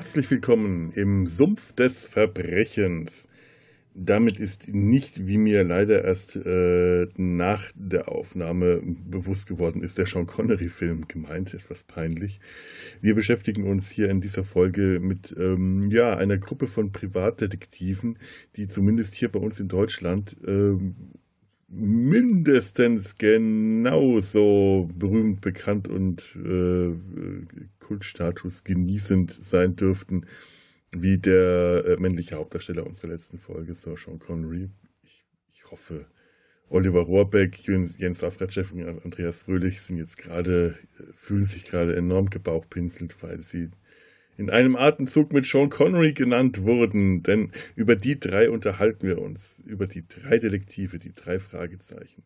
Herzlich willkommen im Sumpf des Verbrechens. Damit ist nicht, wie mir leider erst äh, nach der Aufnahme bewusst geworden ist, der Sean Connery-Film gemeint, etwas peinlich. Wir beschäftigen uns hier in dieser Folge mit ähm, ja, einer Gruppe von Privatdetektiven, die zumindest hier bei uns in Deutschland ähm, mindestens genauso berühmt, bekannt und äh, Kultstatus genießend sein dürften wie der äh, männliche Hauptdarsteller unserer letzten Folge, Sir Sean Connery. Ich, ich hoffe, Oliver Rohrbeck, Jens, Jens Wawratschew und Andreas Fröhlich sind jetzt gerade, äh, fühlen sich gerade enorm gebauchpinselt, weil sie in einem Atemzug mit Sean Connery genannt wurden. Denn über die drei unterhalten wir uns. Über die drei Detektive, die drei Fragezeichen.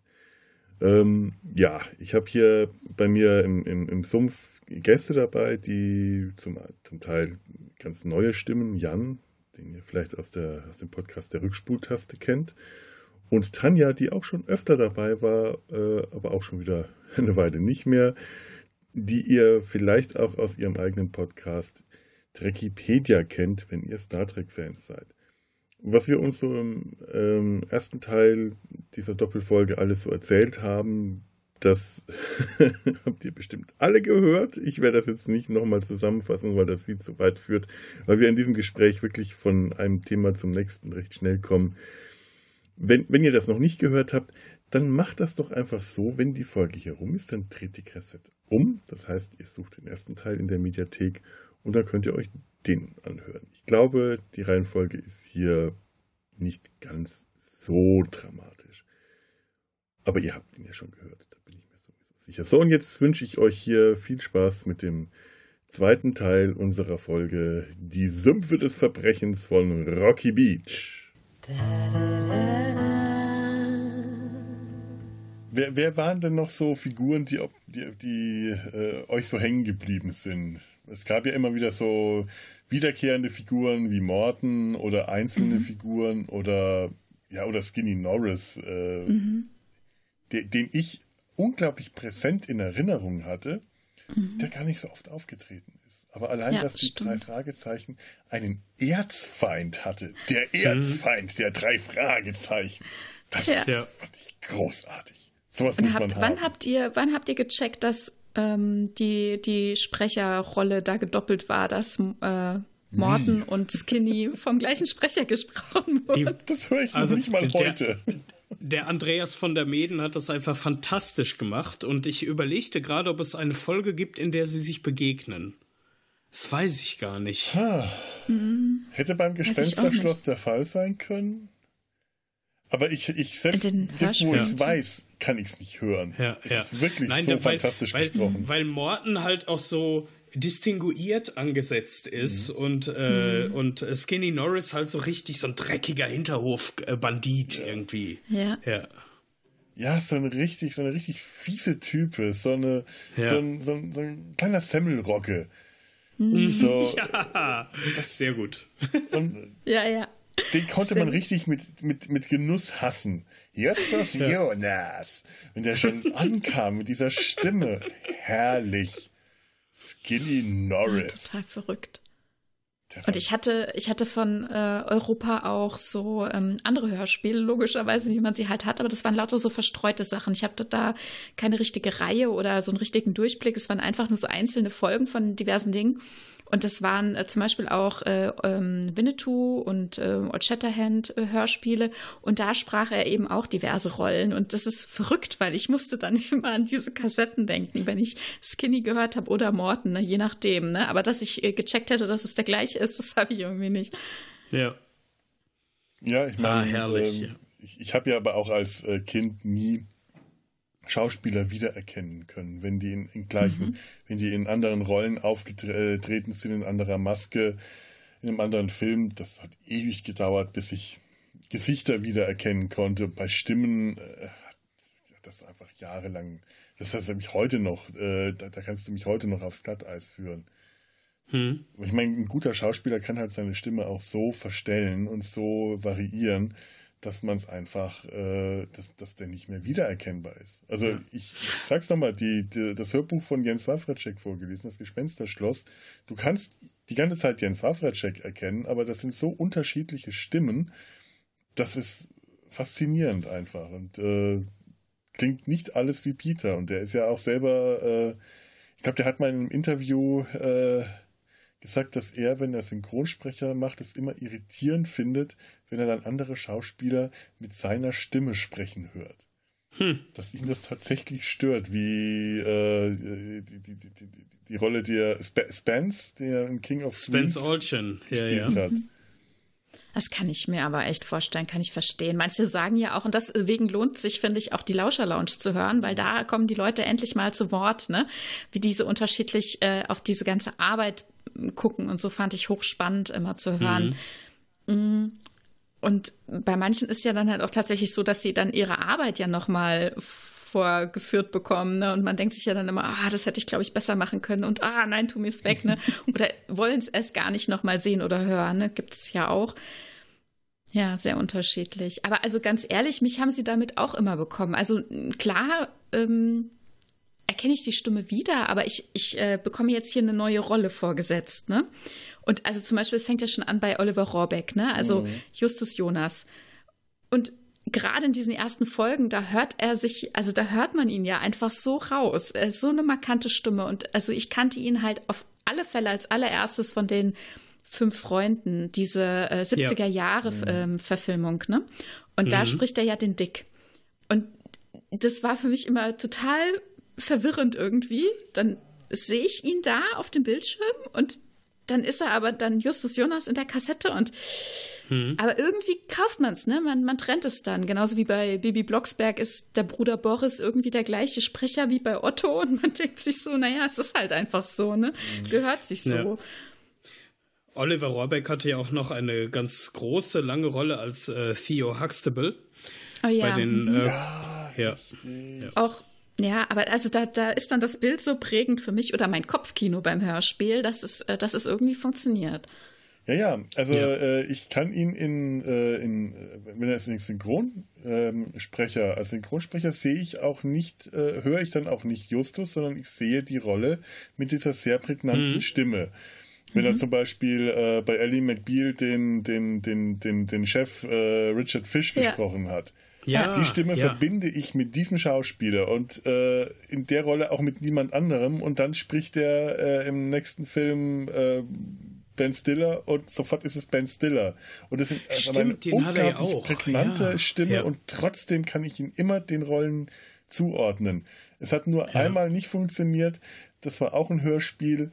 Ähm, ja, ich habe hier bei mir im, im, im Sumpf Gäste dabei, die zum, zum Teil ganz neue Stimmen, Jan, den ihr vielleicht aus, der, aus dem Podcast der Rückspultaste kennt, und Tanja, die auch schon öfter dabei war, äh, aber auch schon wieder eine Weile nicht mehr, die ihr vielleicht auch aus ihrem eigenen Podcast Trekipedia kennt, wenn ihr Star Trek-Fans seid. Was wir uns so im ähm, ersten Teil dieser Doppelfolge alles so erzählt haben, das habt ihr bestimmt alle gehört. Ich werde das jetzt nicht nochmal zusammenfassen, weil das viel zu weit führt, weil wir in diesem Gespräch wirklich von einem Thema zum nächsten recht schnell kommen. Wenn, wenn ihr das noch nicht gehört habt, dann macht das doch einfach so, wenn die Folge hier rum ist, dann dreht die Kassette um. Das heißt, ihr sucht den ersten Teil in der Mediathek und dann könnt ihr euch den anhören. Ich glaube, die Reihenfolge ist hier nicht ganz so dramatisch. Aber ihr habt ihn ja schon gehört sicher. So, und jetzt wünsche ich euch hier viel Spaß mit dem zweiten Teil unserer Folge Die Sümpfe des Verbrechens von Rocky Beach. Wer, wer waren denn noch so Figuren, die, die, die äh, euch so hängen geblieben sind? Es gab ja immer wieder so wiederkehrende Figuren wie Morton oder einzelne mhm. Figuren oder ja oder Skinny Norris, äh, mhm. den, den ich unglaublich präsent in Erinnerung hatte, mhm. der gar nicht so oft aufgetreten ist. Aber allein, ja, dass die stimmt. drei Fragezeichen einen Erzfeind hatte. Der mhm. Erzfeind der drei Fragezeichen. Das ja. fand ich großartig. Sowas Und muss habt, man wann habt ihr, wann habt ihr gecheckt, dass ähm, die, die Sprecherrolle da gedoppelt war, dass äh, Morton und Skinny vom gleichen Sprecher gesprochen wurden? Das höre ich also nicht mal heute. Der, Andreas von der Meden hat das einfach fantastisch gemacht und ich überlegte gerade, ob es eine Folge gibt, in der sie sich begegnen. Das weiß ich gar nicht. Mhm. Hätte beim Gespensterschloss der Fall sein können. Aber ich, ich selbst, jetzt wo ich es weiß, kann ich es nicht hören. Ja, es ja. ist wirklich Nein, so weil, fantastisch weil, gesprochen. Weil Morten halt auch so distinguiert angesetzt ist mhm. und, äh, mhm. und Skinny Norris halt so richtig so ein dreckiger Hinterhofbandit ja. irgendwie. Ja. ja. Ja, so ein richtig, so eine richtig fiese Type, so eine, ja. so, ein, so, ein, so ein kleiner Semmelrocke. Mhm. So, ja, das sehr gut. Und ja, ja. Den konnte man richtig mit, mit, mit Genuss hassen. Jetzt das Jonas. Wenn der schon ankam mit dieser Stimme. Herrlich. Skinny Norris. Ja, total verrückt. Und ich hatte, ich hatte von äh, Europa auch so ähm, andere Hörspiele, logischerweise, wie man sie halt hat, aber das waren lauter so verstreute Sachen. Ich hatte da keine richtige Reihe oder so einen richtigen Durchblick. Es waren einfach nur so einzelne Folgen von diversen Dingen. Und das waren äh, zum Beispiel auch äh, ähm, Winnetou und äh, Old Shatterhand äh, Hörspiele. Und da sprach er eben auch diverse Rollen. Und das ist verrückt, weil ich musste dann immer an diese Kassetten denken, wenn ich Skinny gehört habe oder Morton, ne? je nachdem. Ne? Aber dass ich äh, gecheckt hätte, dass es der gleiche ist, das habe ich irgendwie nicht. Ja. Ja, ich meine, ah, herrlich. Ähm, ich, ich habe ja aber auch als äh, Kind nie Schauspieler wiedererkennen können, wenn die in, in gleichen, mhm. wenn die in anderen Rollen aufgetreten sind, in anderer Maske, in einem anderen Film. Das hat ewig gedauert, bis ich Gesichter wiedererkennen konnte. Bei Stimmen äh, das einfach jahrelang. Das heißt mich heute noch, äh, da, da, kannst du mich heute noch aufs Glatteis führen. Hm. Ich meine, ein guter Schauspieler kann halt seine Stimme auch so verstellen und so variieren, dass man es einfach, äh, dass, dass der nicht mehr wiedererkennbar ist. Also ja. ich, ich sag's nochmal, die, die, das Hörbuch von Jens Wawracek vorgelesen, das Gespensterschloss, du kannst die ganze Zeit Jens Wawracek erkennen, aber das sind so unterschiedliche Stimmen, das ist faszinierend einfach und äh, klingt nicht alles wie Peter und der ist ja auch selber, äh, ich glaube, der hat mal in einem Interview äh, gesagt, dass er, wenn er Synchronsprecher macht, es immer irritierend findet, wenn er dann andere Schauspieler mit seiner Stimme sprechen hört. Hm. Dass ihn das tatsächlich stört, wie äh, die, die, die, die, Rolle, die er Sp Spence, der in King of Spence Olchen ja, ja. hat. Das kann ich mir aber echt vorstellen, kann ich verstehen. Manche sagen ja auch, und deswegen lohnt sich, finde ich, auch die Lauscher Lounge zu hören, weil da kommen die Leute endlich mal zu Wort, ne? Wie diese unterschiedlich äh, auf diese ganze Arbeit gucken und so fand ich hochspannend immer zu hören. Mhm. Und bei manchen ist ja dann halt auch tatsächlich so, dass sie dann ihre Arbeit ja nochmal vorgeführt bekommen. Ne? Und man denkt sich ja dann immer, ah, das hätte ich, glaube ich, besser machen können. Und ah, nein, tu mir es weg. Ne? Oder wollen es erst gar nicht nochmal sehen oder hören. Ne? Gibt es ja auch. Ja, sehr unterschiedlich. Aber also ganz ehrlich, mich haben sie damit auch immer bekommen. Also klar, ähm, erkenne ich die Stimme wieder, aber ich, ich äh, bekomme jetzt hier eine neue Rolle vorgesetzt, ne? Und also zum Beispiel, es fängt ja schon an bei Oliver Rohrbeck, ne? Also mhm. Justus Jonas. Und gerade in diesen ersten Folgen, da hört er sich, also da hört man ihn ja einfach so raus. So eine markante Stimme. Und also ich kannte ihn halt auf alle Fälle als allererstes von den fünf Freunden, diese äh, 70er Jahre ja. ähm, Verfilmung, ne? Und mhm. da spricht er ja den Dick. Und das war für mich immer total verwirrend irgendwie. Dann sehe ich ihn da auf dem Bildschirm und dann ist er aber dann Justus Jonas in der Kassette und hm. aber irgendwie kauft man es, ne? Man, man trennt es dann. Genauso wie bei Bibi Blocksberg ist der Bruder Boris irgendwie der gleiche Sprecher wie bei Otto und man denkt sich so, naja, es ist halt einfach so, ne? Gehört sich so. Ja. Oliver Rohrbeck hatte ja auch noch eine ganz große, lange Rolle als äh, Theo Huxtable. Oh ja. Bei den, äh, ja, ja. Auch ja, aber also da, da ist dann das Bild so prägend für mich oder mein Kopfkino beim Hörspiel, dass es, äh, dass es irgendwie funktioniert. Ja, ja, also ja. Äh, ich kann ihn in, äh, in wenn er ist ein Synchronsprecher, ähm, als Synchronsprecher sehe ich auch nicht, äh, höre ich dann auch nicht Justus, sondern ich sehe die Rolle mit dieser sehr prägnanten mhm. Stimme. Wenn mhm. er zum Beispiel äh, bei Ellie McBeal den, den, den, den, den Chef äh, Richard Fish ja. gesprochen hat. Ja, die Stimme ja. verbinde ich mit diesem Schauspieler und äh, in der Rolle auch mit niemand anderem. Und dann spricht er äh, im nächsten Film äh, Ben Stiller und sofort ist es Ben Stiller. Und das ist also eine unglaublich prägnante ja. Stimme und trotzdem kann ich ihn immer den Rollen zuordnen. Es hat nur einmal nicht funktioniert. Das war auch ein Hörspiel.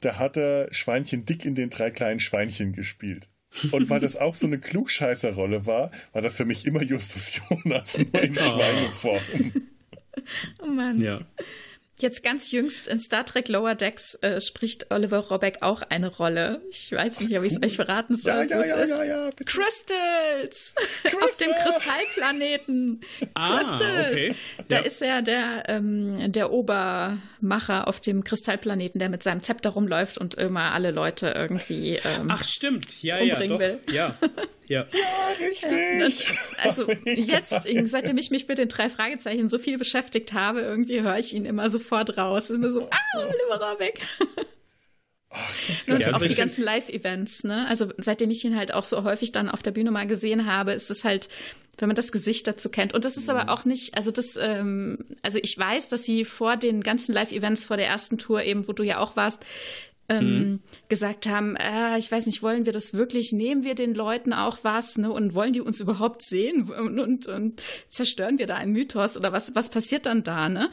Da hat er Schweinchen dick in den drei kleinen Schweinchen gespielt. Und weil das auch so eine Klugscheißerrolle war, war das für mich immer Justus Jonas in oh. Schweineform. Oh Mann. Ja. Jetzt ganz jüngst in Star Trek Lower Decks äh, spricht Oliver Robeck auch eine Rolle. Ich weiß nicht, ob ich es euch verraten soll. Ja, ja, ja, ja, ja, bitte. Crystals! Crystal. Auf dem Kristallplaneten. Ah, Crystals! Okay. Da ja. ist er der, ähm, der Obermacher auf dem Kristallplaneten, der mit seinem Zepter rumläuft und immer alle Leute irgendwie ähm, Ach, stimmt. Ja, umbringen ja, doch. will. Ja. Ja, ja richtig. also jetzt, seitdem ich mich mit den drei Fragezeichen so viel beschäftigt habe, irgendwie höre ich ihn immer sofort raus. Immer so, ah, Oliver weg. Oh, und ja, also auch die ganzen Live-Events, ne? Also seitdem ich ihn halt auch so häufig dann auf der Bühne mal gesehen habe, ist es halt, wenn man das Gesicht dazu kennt. Und das ist aber mhm. auch nicht, also das, ähm, also ich weiß, dass sie vor den ganzen Live-Events, vor der ersten Tour eben, wo du ja auch warst, ähm, mhm. gesagt haben, äh, ich weiß nicht, wollen wir das wirklich, nehmen wir den Leuten auch was, ne, und wollen die uns überhaupt sehen und, und, und zerstören wir da einen Mythos oder was, was passiert dann da, ne?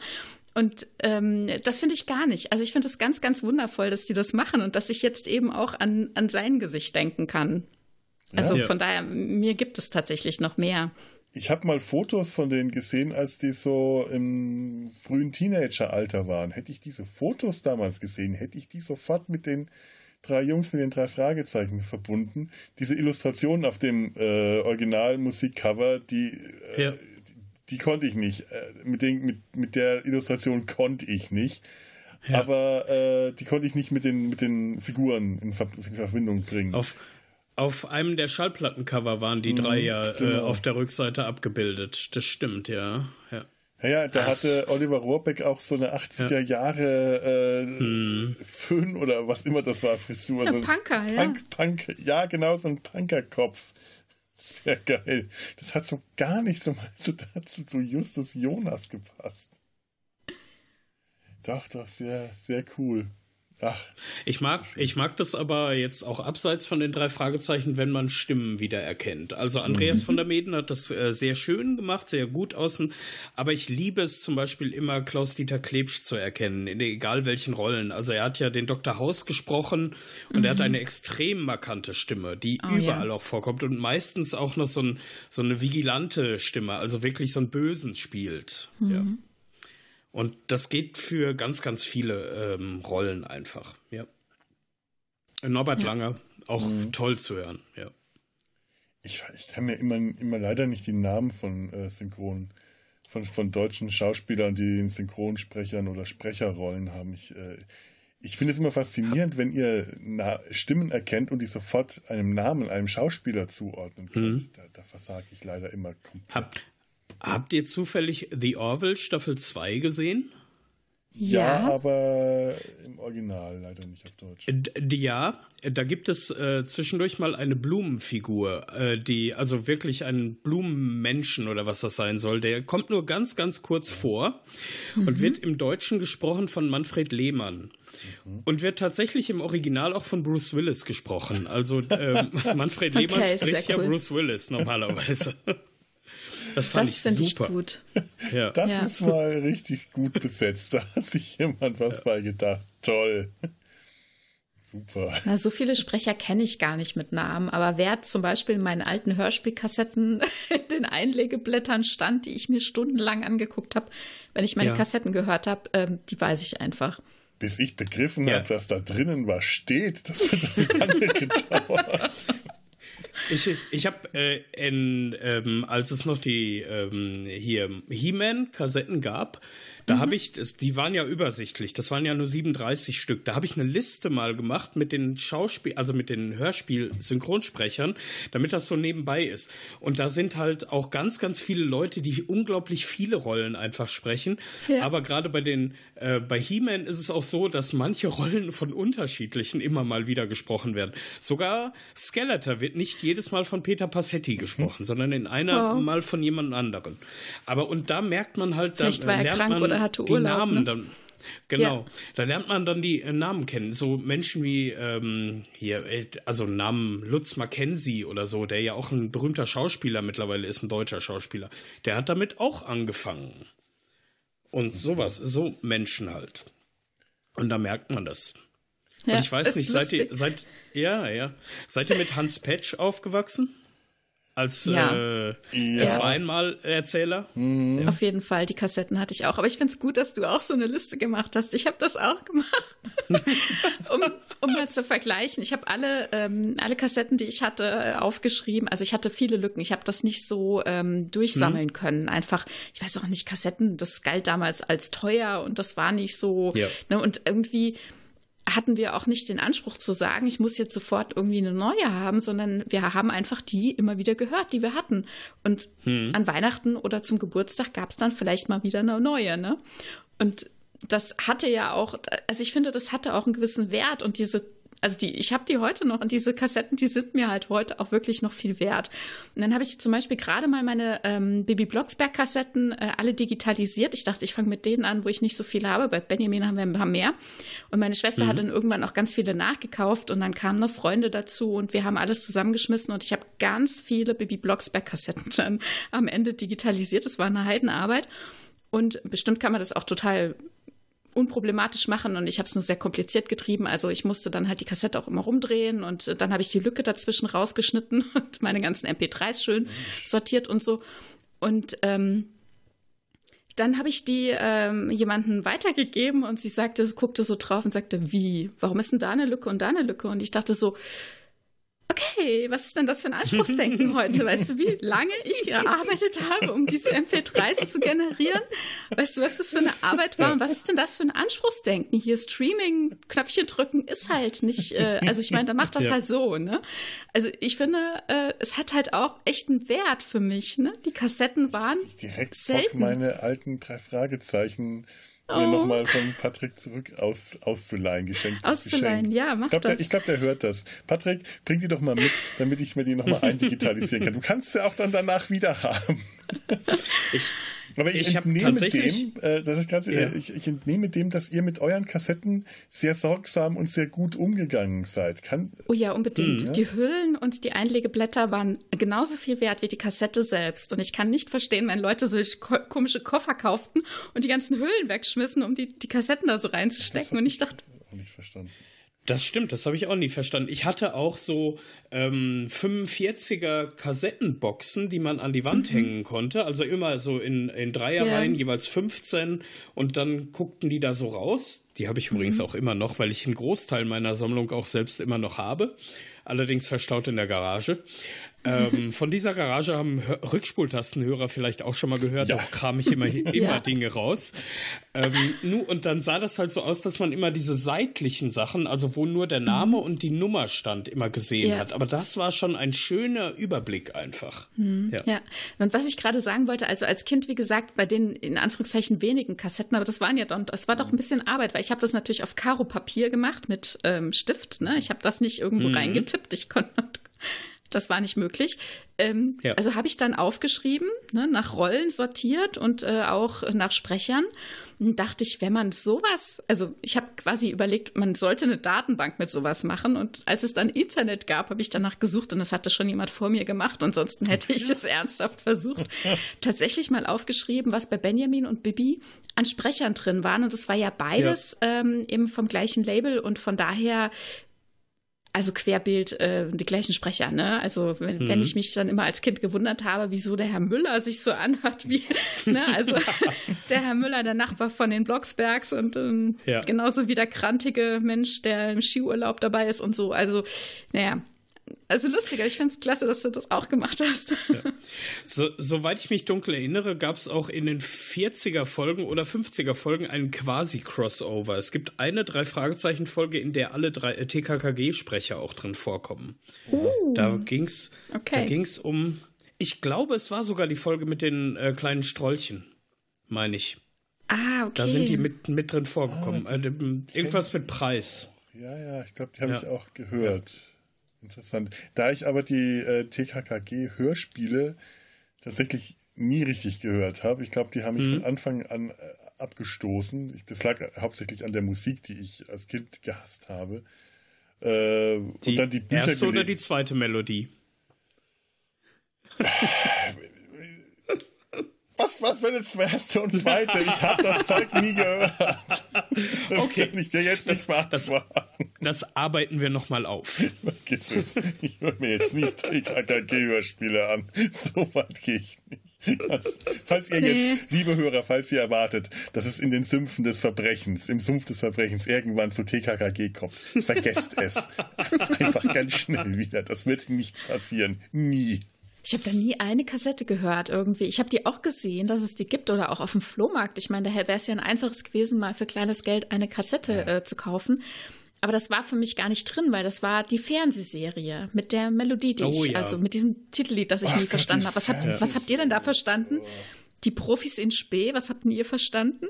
Und ähm, das finde ich gar nicht. Also ich finde es ganz, ganz wundervoll, dass die das machen und dass ich jetzt eben auch an, an sein Gesicht denken kann. Also ja. von daher, mir gibt es tatsächlich noch mehr. Ich habe mal Fotos von denen gesehen, als die so im frühen Teenageralter waren. Hätte ich diese Fotos damals gesehen, hätte ich die sofort mit den drei Jungs mit den drei Fragezeichen verbunden. Diese Illustrationen auf dem äh, Originalmusikcover, die, äh, ja. die, die, konnte ich nicht. Äh, mit, den, mit, mit der Illustration konnte ich nicht. Ja. Aber äh, die konnte ich nicht mit den, mit den Figuren in, Ver in Verbindung bringen. Auf, Auf einem der Schallplattencover waren die drei mhm, ja äh, genau. äh, auf der Rückseite abgebildet. Das stimmt, ja. ja. Ja, ja, da das. hatte Oliver Rohrbeck auch so eine 80er Jahre äh, hm. Föhn oder was immer das war, Frisur. Ja, so Punker, Punk, ja. Punk, ja, genau, so ein Punkerkopf. Sehr geil. Das hat so gar nicht so mal so dazu zu Justus Jonas gepasst. Doch, doch, sehr, sehr cool. Ach. Ich mag, ich mag das aber jetzt auch abseits von den drei Fragezeichen, wenn man Stimmen wiedererkennt. Also Andreas mhm. von der Meden hat das äh, sehr schön gemacht, sehr gut außen. Aber ich liebe es zum Beispiel immer, Klaus-Dieter Klebsch zu erkennen, in egal welchen Rollen. Also er hat ja den Dr. Haus gesprochen und mhm. er hat mhm. eine extrem markante Stimme, die oh, überall ja. auch vorkommt und meistens auch noch so, ein, so eine vigilante Stimme, also wirklich so ein Bösen spielt. Mhm. Ja. Und das geht für ganz, ganz viele ähm, Rollen einfach, ja. Norbert ja. Langer, auch mhm. toll zu hören, ja. Ich, ich kann mir immer, immer leider nicht die Namen von äh, Synchron, von, von deutschen Schauspielern, die in Synchronsprechern oder Sprecherrollen haben. Ich, äh, ich finde es immer faszinierend, wenn ihr Na Stimmen erkennt und die sofort einem Namen, einem Schauspieler zuordnen könnt. Mhm. Da, da versage ich leider immer komplett. Hab, Habt ihr zufällig The Orville Staffel 2 gesehen? Ja, ja, aber im Original leider nicht auf Deutsch. D ja, da gibt es äh, zwischendurch mal eine Blumenfigur, äh, die also wirklich ein Blumenmenschen oder was das sein soll. Der kommt nur ganz, ganz kurz ja. vor mhm. und wird im Deutschen gesprochen von Manfred Lehmann. Mhm. Und wird tatsächlich im Original auch von Bruce Willis gesprochen. Also äh, Manfred Lehmann okay, spricht ja Bruce Willis normalerweise. Das fand das ich super. Ich gut. Ja. Das ja. ist mal richtig gut besetzt. Da hat sich jemand was ja. bei gedacht. Toll. Super. Na, so viele Sprecher kenne ich gar nicht mit Namen, aber wer zum Beispiel in meinen alten Hörspielkassetten in den Einlegeblättern stand, die ich mir stundenlang angeguckt habe, wenn ich meine ja. Kassetten gehört habe, ähm, die weiß ich einfach. Bis ich begriffen ja. habe, dass da drinnen was steht, das hat lange gedauert. Ich, ich habe äh, ähm, als es noch die ähm, hier He-Man-Kassetten gab, da mhm. habe ich, das, die waren ja übersichtlich, das waren ja nur 37 Stück. Da habe ich eine Liste mal gemacht mit den Schauspiel, also mit den Hörspiel-Synchronsprechern, damit das so nebenbei ist. Und da sind halt auch ganz, ganz viele Leute, die unglaublich viele Rollen einfach sprechen. Ja. Aber gerade bei den, äh, bei He-Man ist es auch so, dass manche Rollen von unterschiedlichen immer mal wieder gesprochen werden. Sogar Skeletor wird nicht jedes Mal von Peter Passetti gesprochen, mhm. sondern in einer wow. Mal von jemand anderen. Aber und da merkt man halt, da lernt man oder hatte Urlaub. Die Namen ne? dann. Genau, ja. da lernt man dann die äh, Namen kennen. So Menschen wie ähm, hier, äh, also Namen Lutz Mackenzie oder so, der ja auch ein berühmter Schauspieler mittlerweile ist, ein deutscher Schauspieler. Der hat damit auch angefangen. Und sowas, so Menschen halt. Und da merkt man das. Ja, Und ich weiß nicht, seid ihr, seid, ja, ja, seid ihr mit Hans Petsch aufgewachsen? Als ja. Äh, ja. es war einmal Erzähler. Mhm. Auf jeden Fall, die Kassetten hatte ich auch. Aber ich finde es gut, dass du auch so eine Liste gemacht hast. Ich habe das auch gemacht, um, um mal zu vergleichen. Ich habe alle, ähm, alle Kassetten, die ich hatte, aufgeschrieben. Also ich hatte viele Lücken. Ich habe das nicht so ähm, durchsammeln mhm. können. Einfach, ich weiß auch nicht, Kassetten, das galt damals als teuer und das war nicht so. Ja. Ne, und irgendwie hatten wir auch nicht den Anspruch zu sagen, ich muss jetzt sofort irgendwie eine neue haben, sondern wir haben einfach die immer wieder gehört, die wir hatten. Und hm. an Weihnachten oder zum Geburtstag gab es dann vielleicht mal wieder eine neue, ne? Und das hatte ja auch, also ich finde, das hatte auch einen gewissen Wert und diese also die, ich habe die heute noch und diese Kassetten, die sind mir halt heute auch wirklich noch viel wert. Und dann habe ich zum Beispiel gerade mal meine ähm, Bibi Blocksberg-Kassetten äh, alle digitalisiert. Ich dachte, ich fange mit denen an, wo ich nicht so viele habe. Bei Benjamin haben wir ein paar mehr. Und meine Schwester mhm. hat dann irgendwann auch ganz viele nachgekauft und dann kamen noch Freunde dazu und wir haben alles zusammengeschmissen und ich habe ganz viele Bibi Blocksberg-Kassetten dann am Ende digitalisiert. Das war eine Heidenarbeit. Und bestimmt kann man das auch total unproblematisch machen und ich habe es nur sehr kompliziert getrieben. Also ich musste dann halt die Kassette auch immer rumdrehen und dann habe ich die Lücke dazwischen rausgeschnitten und meine ganzen MP3s schön sortiert und so. Und ähm, dann habe ich die ähm, jemanden weitergegeben und sie sagte, guckte so drauf und sagte, wie? Warum ist denn da eine Lücke und da eine Lücke? Und ich dachte so, okay, was ist denn das für ein Anspruchsdenken heute? Weißt du, wie lange ich gearbeitet habe, um diese MP3s zu generieren? Weißt du, was das für eine Arbeit war? Und was ist denn das für ein Anspruchsdenken? Hier Streaming, Knöpfchen drücken ist halt nicht, äh, also ich meine, da macht das ja. halt so, ne? Also ich finde, äh, es hat halt auch echt einen Wert für mich, ne? Die Kassetten waren Direkt selten. meine alten drei Fragezeichen oh. mir nochmal von Patrick zurück aus, auszuleihen, geschenkt. Auszuleihen, ja, mach ich glaub, das. Der, ich glaube, der hört das. Patrick, bring die doch mal mit, damit ich mir die nochmal eindigitalisieren kann. Du kannst sie auch dann danach wieder haben. Ich, aber ich, ich entnehme dem, äh, das ist grad, äh, ich, ich, entnehme dem, dass ihr mit euren Kassetten sehr sorgsam und sehr gut umgegangen seid. Kann, oh ja, unbedingt. Mhm. Die Hüllen und die Einlegeblätter waren genauso viel wert wie die Kassette selbst. Und ich kann nicht verstehen, wenn Leute solche ko komische Koffer kauften und die ganzen Hüllen wegschmissen, um die, die Kassetten da so reinzustecken. Und ich dachte. Auch nicht verstanden. Das stimmt, das habe ich auch nie verstanden. Ich hatte auch so ähm, 45er Kassettenboxen, die man an die Wand mhm. hängen konnte. Also immer so in, in Dreierreihen, yeah. jeweils 15. Und dann guckten die da so raus. Die habe ich übrigens mhm. auch immer noch, weil ich einen Großteil meiner Sammlung auch selbst immer noch habe. Allerdings verstaut in der Garage. Ähm, von dieser Garage haben Rückspultastenhörer vielleicht auch schon mal gehört. Ja. Da kram ich immer, immer ja. Dinge raus. Ähm, nu, und dann sah das halt so aus, dass man immer diese seitlichen Sachen, also wo nur der Name mhm. und die Nummer stand, immer gesehen ja. hat. Aber das war schon ein schöner Überblick einfach. Mhm. Ja. Und was ich gerade sagen wollte, also als Kind, wie gesagt, bei den in Anführungszeichen wenigen Kassetten, aber das waren ja dann, das war doch ein bisschen Arbeit, weil ich habe das natürlich auf Karo-Papier gemacht mit ähm, Stift. Ne? Ich habe das nicht irgendwo mhm. reingetippt. Ich konnte das war nicht möglich. Ähm, ja. Also habe ich dann aufgeschrieben, ne, nach Rollen sortiert und äh, auch nach Sprechern. Und dachte ich, wenn man sowas, also ich habe quasi überlegt, man sollte eine Datenbank mit sowas machen. Und als es dann Internet gab, habe ich danach gesucht und das hatte schon jemand vor mir gemacht. Ansonsten hätte ich es ernsthaft versucht. Tatsächlich mal aufgeschrieben, was bei Benjamin und Bibi an Sprechern drin waren. Und das war ja beides ja. Ähm, eben vom gleichen Label und von daher also querbild äh, die gleichen Sprecher, ne? Also wenn, mhm. wenn ich mich dann immer als Kind gewundert habe, wieso der Herr Müller sich so anhört wie, ne? Also der Herr Müller, der Nachbar von den Blocksbergs und ähm, ja. genauso wie der krantige Mensch, der im Skiurlaub dabei ist und so. Also, naja, also lustiger, ich finde es klasse, dass du das auch gemacht hast. Ja. So, soweit ich mich dunkel erinnere, gab es auch in den 40er Folgen oder 50er Folgen einen Quasi-Crossover. Es gibt eine Drei-Fragezeichen-Folge, in der alle drei äh, TKKG-Sprecher auch drin vorkommen. Uh. Da ging es okay. um, ich glaube, es war sogar die Folge mit den äh, kleinen Strollchen, meine ich. Ah, okay. Da sind die mit, mit drin vorgekommen. Ah, äh, irgendwas mit Preis. Ja, ja, ich glaube, die habe ja. ich auch gehört. Ja. Interessant. Da ich aber die äh, TKKG-Hörspiele tatsächlich nie richtig gehört habe, ich glaube, die haben mich mhm. von Anfang an äh, abgestoßen. Ich, das lag hauptsächlich an der Musik, die ich als Kind gehasst habe. Äh, die und dann die Bücher erste oder die zweite Melodie? Was, was, wenn jetzt erste und zweite? Ich habe das Zeug nie gehört. Das okay. kann ich dir jetzt nicht das, das, das arbeiten wir nochmal auf. Vergiss es. Ich höre mir jetzt nicht die KKG-Hörspiele an. So weit gehe ich nicht. Also, falls ihr jetzt, liebe Hörer, falls ihr erwartet, dass es in den Sümpfen des Verbrechens, im Sumpf des Verbrechens irgendwann zu TKKG kommt, vergesst es. Einfach ganz schnell wieder. Das wird nicht passieren. Nie. Ich habe da nie eine Kassette gehört irgendwie. Ich habe die auch gesehen, dass es die gibt oder auch auf dem Flohmarkt. Ich meine, da wäre es ja ein einfaches gewesen, mal für kleines Geld eine Kassette ja. äh, zu kaufen. Aber das war für mich gar nicht drin, weil das war die Fernsehserie mit der Melodie, die oh, ich, ja. also mit diesem Titellied, das ich Ach, nie verstanden habe. Was habt, was habt ihr denn da verstanden? Die Profis in Spee, was habt ihr verstanden?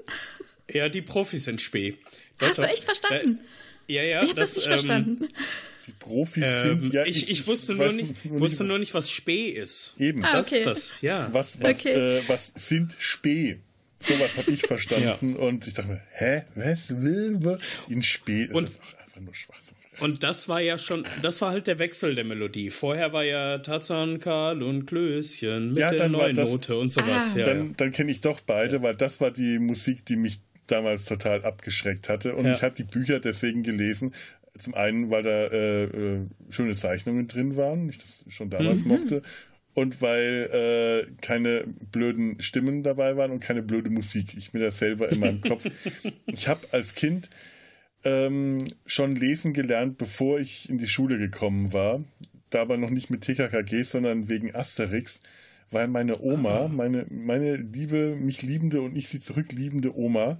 Ja, die Profis in Spee. Das Hast du echt verstanden? Äh, ja, ja. Ich habe das, das, nicht ähm, verstanden die Profis ähm, sind. Ja, ich, ich, ich wusste, nur nicht, nur wusste nur nicht, was Spee ist. Eben. Ah, okay. Das ist das, ja. Was, was, okay. äh, was sind Spee? Sowas habe ich verstanden ja. und ich dachte mir, hä, was will man in Spee? Das und, ist auch einfach nur Schwachsinn. Und das war ja schon, das war halt der Wechsel der Melodie. Vorher war ja Tarzan, Karl und Klößchen mit ja, der neuen das, Note und sowas. Ah. Ja, dann, dann kenne ich doch beide, weil das war die Musik, die mich damals total abgeschreckt hatte. Und ja. ich habe die Bücher deswegen gelesen, zum einen, weil da äh, äh, schöne Zeichnungen drin waren, ich das schon damals mhm. mochte, und weil äh, keine blöden Stimmen dabei waren und keine blöde Musik. Ich mir das selber in meinem Kopf. Ich habe als Kind ähm, schon lesen gelernt, bevor ich in die Schule gekommen war. da aber noch nicht mit TKKG, sondern wegen Asterix, weil meine Oma, meine, meine liebe, mich liebende und ich sie zurückliebende Oma,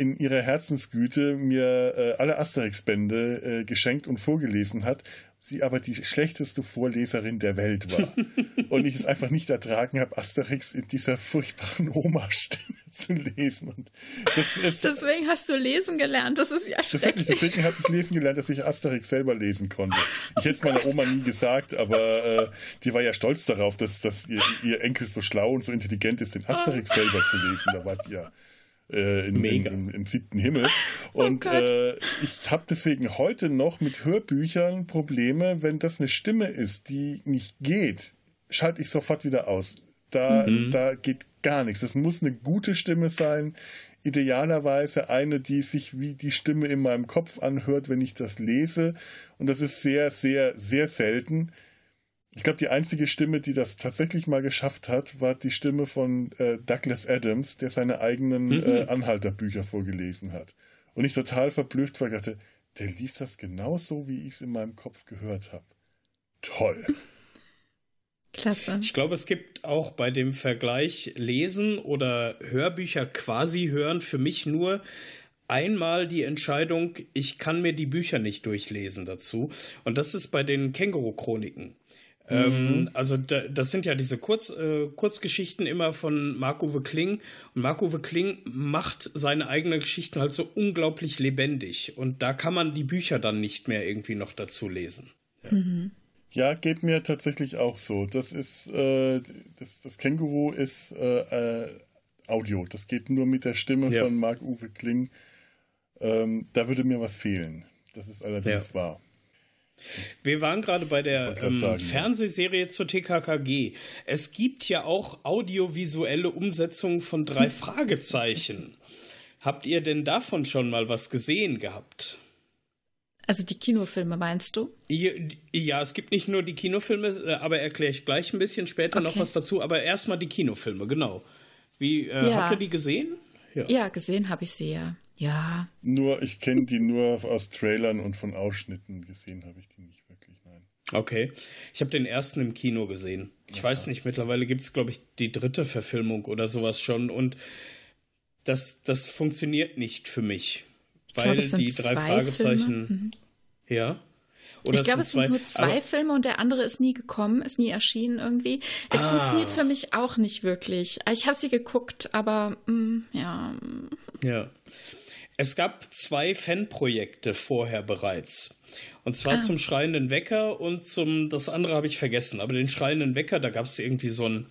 in ihrer Herzensgüte mir äh, alle Asterix-Bände äh, geschenkt und vorgelesen hat sie aber die schlechteste Vorleserin der Welt war. und ich es einfach nicht ertragen habe, Asterix in dieser furchtbaren Oma-Stimme zu lesen. Und das ist, deswegen hast du lesen gelernt, das ist ja schrecklich. Deswegen habe ich lesen gelernt, dass ich Asterix selber lesen konnte. Ich hätte es meiner Oma nie gesagt, aber äh, die war ja stolz darauf, dass, dass ihr, ihr, Enkel so schlau und so intelligent ist, den Asterix selber zu lesen. Da wart ihr äh, in, in, im, im, siebten Himmel. Oh und oh äh, ich habe deswegen heute noch mit Hörbüchern Probleme, wenn das eine Stimme ist, die nicht geht, schalte ich sofort wieder aus. Da, mhm. da geht gar nichts. Es muss eine gute Stimme sein. Idealerweise eine, die sich wie die Stimme in meinem Kopf anhört, wenn ich das lese. Und das ist sehr, sehr, sehr selten. Ich glaube, die einzige Stimme, die das tatsächlich mal geschafft hat, war die Stimme von äh, Douglas Adams, der seine eigenen mhm. äh, Anhalterbücher vorgelesen hat. Und ich total verblüfft war, dachte, der liest das genauso, wie ich es in meinem Kopf gehört habe. Toll. Klasse. Ich glaube, es gibt auch bei dem Vergleich Lesen oder Hörbücher quasi hören für mich nur einmal die Entscheidung, ich kann mir die Bücher nicht durchlesen dazu. Und das ist bei den Känguru-Chroniken. Ähm, mhm. also da, das sind ja diese Kurz, äh, Kurzgeschichten immer von Marc-Uwe Kling. Und Marc-Uwe Kling macht seine eigenen Geschichten halt so unglaublich lebendig. Und da kann man die Bücher dann nicht mehr irgendwie noch dazu lesen. Ja. Mhm. Ja, geht mir tatsächlich auch so. Das ist, äh, das, das Känguru ist äh, äh, Audio. Das geht nur mit der Stimme ja. von Marc-Uwe Kling. Ähm, da würde mir was fehlen. Das ist allerdings ja. wahr. Wir waren gerade bei der ähm, sagen, Fernsehserie zur TKKG. Es gibt ja auch audiovisuelle Umsetzungen von drei. Fragezeichen. Habt ihr denn davon schon mal was gesehen gehabt? Also die Kinofilme meinst du? Ja, ja, es gibt nicht nur die Kinofilme, äh, aber erkläre ich gleich ein bisschen später okay. noch was dazu. Aber erstmal die Kinofilme, genau. Wie äh, ja. habt ihr die gesehen? Ja, ja gesehen habe ich sie ja. Ja. Nur, ich kenne die nur aus Trailern und von Ausschnitten. Gesehen habe ich die nicht wirklich, nein. Okay. Ich habe den ersten im Kino gesehen. Ich ja. weiß nicht, mittlerweile gibt es, glaube ich, die dritte Verfilmung oder sowas schon. Und das, das funktioniert nicht für mich. Weil glaub, die drei Fragezeichen. Mhm. Ja. Oder ich glaube, es sind nur zwei Filme und der andere ist nie gekommen, ist nie erschienen irgendwie. Es ah. funktioniert für mich auch nicht wirklich. Ich habe sie geguckt, aber mh, mm, ja. Ja. Es gab zwei Fanprojekte vorher bereits. Und zwar ah. zum Schreienden Wecker und zum, das andere habe ich vergessen, aber den Schreienden Wecker, da gab es irgendwie so ein,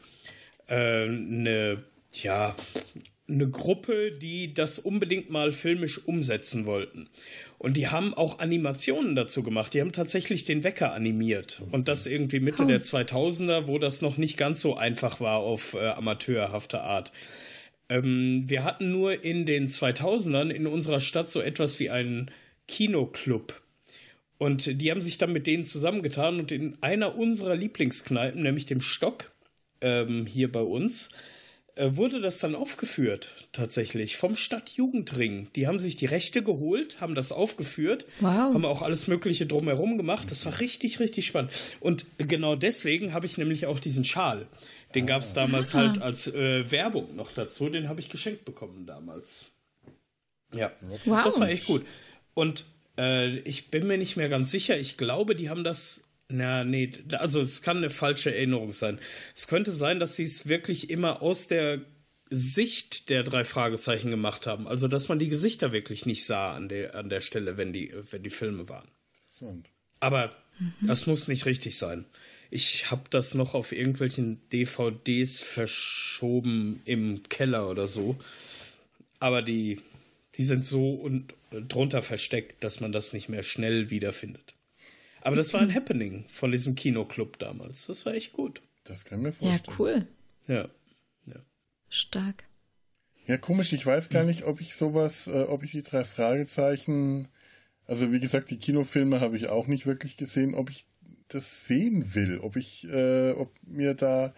äh, eine, ja, eine Gruppe, die das unbedingt mal filmisch umsetzen wollten. Und die haben auch Animationen dazu gemacht. Die haben tatsächlich den Wecker animiert. Und das irgendwie Mitte oh. der 2000er, wo das noch nicht ganz so einfach war auf äh, amateurhafte Art. Ähm, wir hatten nur in den 2000ern in unserer Stadt so etwas wie einen Kinoclub. Und die haben sich dann mit denen zusammengetan und in einer unserer Lieblingskneipen, nämlich dem Stock, ähm, hier bei uns, äh, wurde das dann aufgeführt, tatsächlich, vom Stadtjugendring. Die haben sich die Rechte geholt, haben das aufgeführt, wow. haben auch alles Mögliche drumherum gemacht. Das war richtig, richtig spannend. Und genau deswegen habe ich nämlich auch diesen Schal. Den gab es damals ah. halt als äh, Werbung noch dazu. Den habe ich geschenkt bekommen damals. Ja, wow. das war echt gut. Und äh, ich bin mir nicht mehr ganz sicher. Ich glaube, die haben das. Na, nee, also es kann eine falsche Erinnerung sein. Es könnte sein, dass sie es wirklich immer aus der Sicht der drei Fragezeichen gemacht haben. Also, dass man die Gesichter wirklich nicht sah an der, an der Stelle, wenn die, wenn die Filme waren. Interessant. Aber mhm. das muss nicht richtig sein. Ich habe das noch auf irgendwelchen DVDs verschoben im Keller oder so. Aber die, die sind so und drunter versteckt, dass man das nicht mehr schnell wiederfindet. Aber das war ein Happening von diesem Kinoclub damals. Das war echt gut. Das kann mir vorstellen. Ja, cool. Ja. ja. Stark. Ja, komisch. Ich weiß gar nicht, ob ich sowas, äh, ob ich die drei Fragezeichen, also wie gesagt, die Kinofilme habe ich auch nicht wirklich gesehen, ob ich das sehen will, ob ich, äh, ob mir da,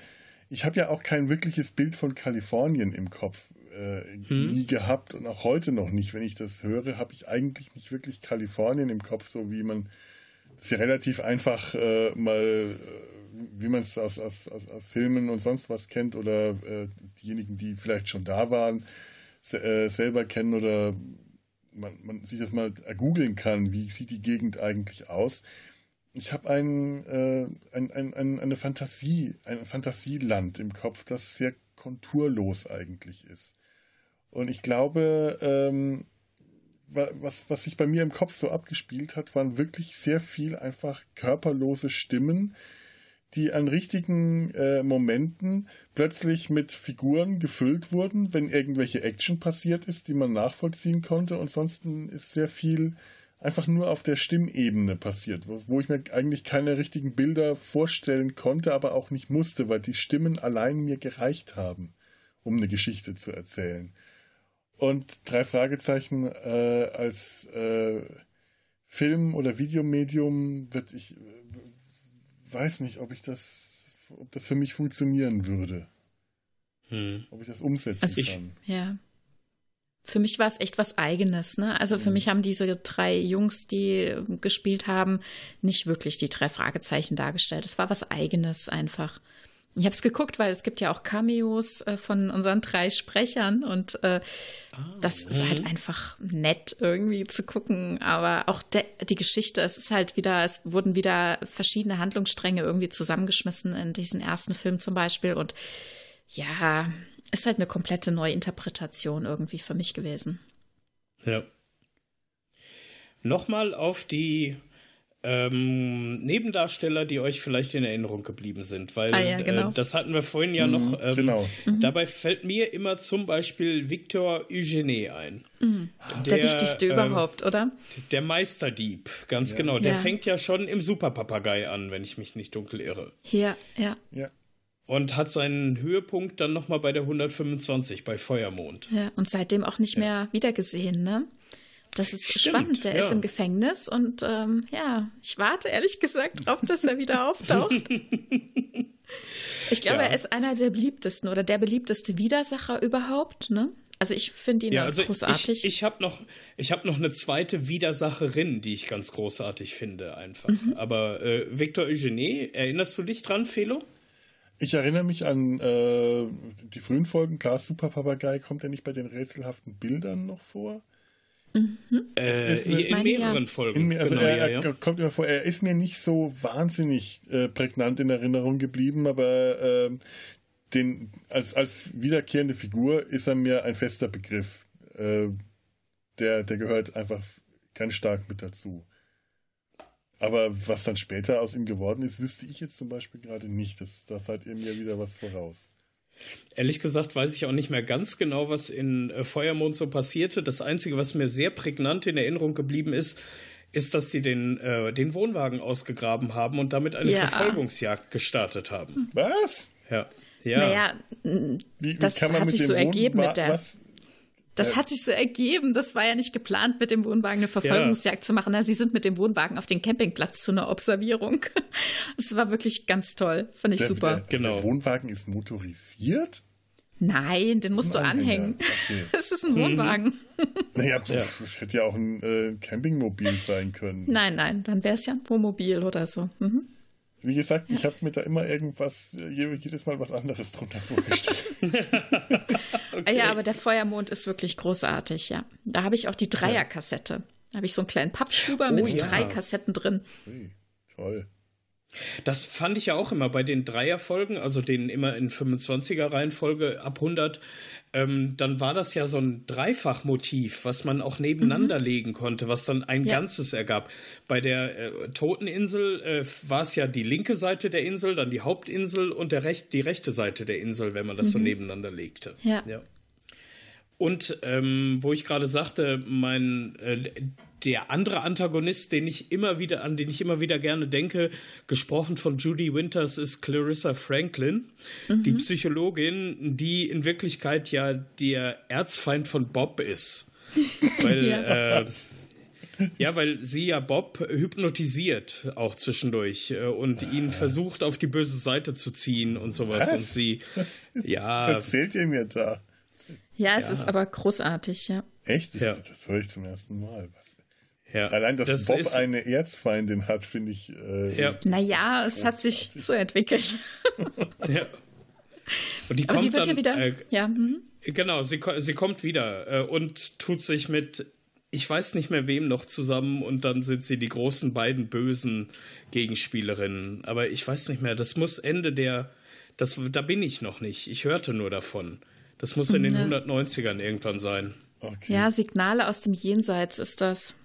ich habe ja auch kein wirkliches Bild von Kalifornien im Kopf äh, hm. nie gehabt und auch heute noch nicht. Wenn ich das höre, habe ich eigentlich nicht wirklich Kalifornien im Kopf, so wie man das ist ja relativ einfach äh, mal, äh, wie man es aus, aus, aus, aus, Filmen und sonst was kennt oder äh, diejenigen, die vielleicht schon da waren, se äh, selber kennen oder man, man sich das mal googeln kann, wie sieht die Gegend eigentlich aus. Ich habe ein, äh, ein, ein, ein, eine Fantasie, ein Fantasieland im Kopf, das sehr konturlos eigentlich ist. Und ich glaube, ähm, was, was sich bei mir im Kopf so abgespielt hat, waren wirklich sehr viel einfach körperlose Stimmen, die an richtigen äh, Momenten plötzlich mit Figuren gefüllt wurden, wenn irgendwelche Action passiert ist, die man nachvollziehen konnte. Und ansonsten ist sehr viel einfach nur auf der Stimmebene passiert, wo, wo ich mir eigentlich keine richtigen Bilder vorstellen konnte, aber auch nicht musste, weil die Stimmen allein mir gereicht haben, um eine Geschichte zu erzählen. Und drei Fragezeichen äh, als äh, Film- oder Videomedium wird ich äh, weiß nicht, ob ich das, ob das für mich funktionieren würde. Hm. Ob ich das umsetzen also ich, kann. Ja. Für mich war es echt was Eigenes, ne? Also für hm. mich haben diese drei Jungs, die gespielt haben, nicht wirklich die drei Fragezeichen dargestellt. Es war was Eigenes einfach. Ich habe es geguckt, weil es gibt ja auch Cameos äh, von unseren drei Sprechern und äh, ah, das ist halt einfach nett irgendwie zu gucken. Aber auch die Geschichte, es ist halt wieder, es wurden wieder verschiedene Handlungsstränge irgendwie zusammengeschmissen in diesen ersten Film zum Beispiel und ja, ist halt eine komplette Neuinterpretation irgendwie für mich gewesen. Ja. Nochmal auf die ähm, Nebendarsteller, die euch vielleicht in Erinnerung geblieben sind, weil ah, ja, genau. äh, das hatten wir vorhin ja mhm, noch. Ähm, genau. Mhm. Dabei fällt mir immer zum Beispiel Victor Eugene ein. Mhm. Der, der, wichtigste ähm, überhaupt, oder? Der Meisterdieb, ganz ja. genau. Der ja. fängt ja schon im Superpapagei an, wenn ich mich nicht dunkel irre. Ja, ja. Ja. Und hat seinen Höhepunkt dann nochmal bei der 125 bei Feuermond. Ja, und seitdem auch nicht mehr wiedergesehen, ne? Das ist Stimmt, spannend. Der ja. ist im Gefängnis und ähm, ja, ich warte ehrlich gesagt drauf, dass er wieder auftaucht. ich glaube, ja. er ist einer der beliebtesten oder der beliebteste Widersacher überhaupt, ne? Also ich finde ihn ja, also großartig. Ich, ich habe noch, hab noch eine zweite Widersacherin, die ich ganz großartig finde, einfach. Mhm. Aber äh, Victor Eugenie, erinnerst du dich dran, Felo? Ich erinnere mich an äh, die frühen Folgen. Klar, Super Papagei kommt er nicht bei den rätselhaften Bildern noch vor? Mhm. Äh, in mehreren ja. Folgen. In, also genau, er, er ja, ja. kommt immer vor, er ist mir nicht so wahnsinnig äh, prägnant in Erinnerung geblieben, aber äh, den, als, als wiederkehrende Figur ist er mir ein fester Begriff. Äh, der, der gehört einfach ganz stark mit dazu. Aber was dann später aus ihm geworden ist, wüsste ich jetzt zum Beispiel gerade nicht. Das, da seid ihr mir wieder was voraus. Ehrlich gesagt weiß ich auch nicht mehr ganz genau, was in äh, Feuermond so passierte. Das Einzige, was mir sehr prägnant in Erinnerung geblieben ist, ist, dass sie den, äh, den Wohnwagen ausgegraben haben und damit eine ja. Verfolgungsjagd gestartet haben. Was? Ja. Ja. Naja, wie, wie das hat sich so ergeben mit der. Was? Das hat sich so ergeben. Das war ja nicht geplant, mit dem Wohnwagen eine Verfolgungsjagd ja. zu machen. Na, sie sind mit dem Wohnwagen auf den Campingplatz zu einer Observierung. Es war wirklich ganz toll. Fand ich der, super. Der, genau. Der Wohnwagen ist motorisiert? Nein, den musst du anhängen. Okay. Das ist ein Wohnwagen. Naja, das, das hätte ja auch ein äh, Campingmobil sein können. Nein, nein, dann wäre es ja ein Wohnmobil oder so. Mhm. Wie gesagt, ich habe mir da immer irgendwas, jedes Mal was anderes drunter vorgestellt. okay. Ja, aber der Feuermond ist wirklich großartig, ja. Da habe ich auch die Dreierkassette. Da habe ich so einen kleinen Pappschuber oh, mit ja. drei Kassetten drin. Ui, toll. Das fand ich ja auch immer bei den Dreierfolgen, also den immer in 25er Reihenfolge ab 100. Ähm, dann war das ja so ein Dreifachmotiv, was man auch nebeneinander mhm. legen konnte, was dann ein ja. Ganzes ergab. Bei der äh, Toteninsel äh, war es ja die linke Seite der Insel, dann die Hauptinsel und der Rech die rechte Seite der Insel, wenn man das mhm. so nebeneinander legte. Ja. ja. Und ähm, wo ich gerade sagte, mein äh, der andere Antagonist, den ich immer wieder, an den ich immer wieder gerne denke, gesprochen von Judy Winters, ist Clarissa Franklin, mhm. die Psychologin, die in Wirklichkeit ja der Erzfeind von Bob ist. Weil, ja. Äh, ja, weil sie ja Bob hypnotisiert auch zwischendurch äh, und ihn versucht auf die böse Seite zu ziehen und sowas. Was? Und sie, ja. Was erzählt ihr mir da? Ja, es ja. ist aber großartig, ja. Echt? Das, ja. das höre ich zum ersten Mal. Was? Ja, Allein, dass das Bob eine Erzfeindin hat, finde ich. Äh, ja. Naja, es hat sich so entwickelt. ja. Und die Aber kommt sie wird dann, ja wieder. Äh, ja. Mhm. Genau, sie, sie kommt wieder äh, und tut sich mit, ich weiß nicht mehr wem noch zusammen und dann sind sie die großen beiden bösen Gegenspielerinnen. Aber ich weiß nicht mehr, das muss Ende der, das, da bin ich noch nicht. Ich hörte nur davon. Das muss in den ja. 190ern irgendwann sein. Okay. Ja, Signale aus dem Jenseits ist das.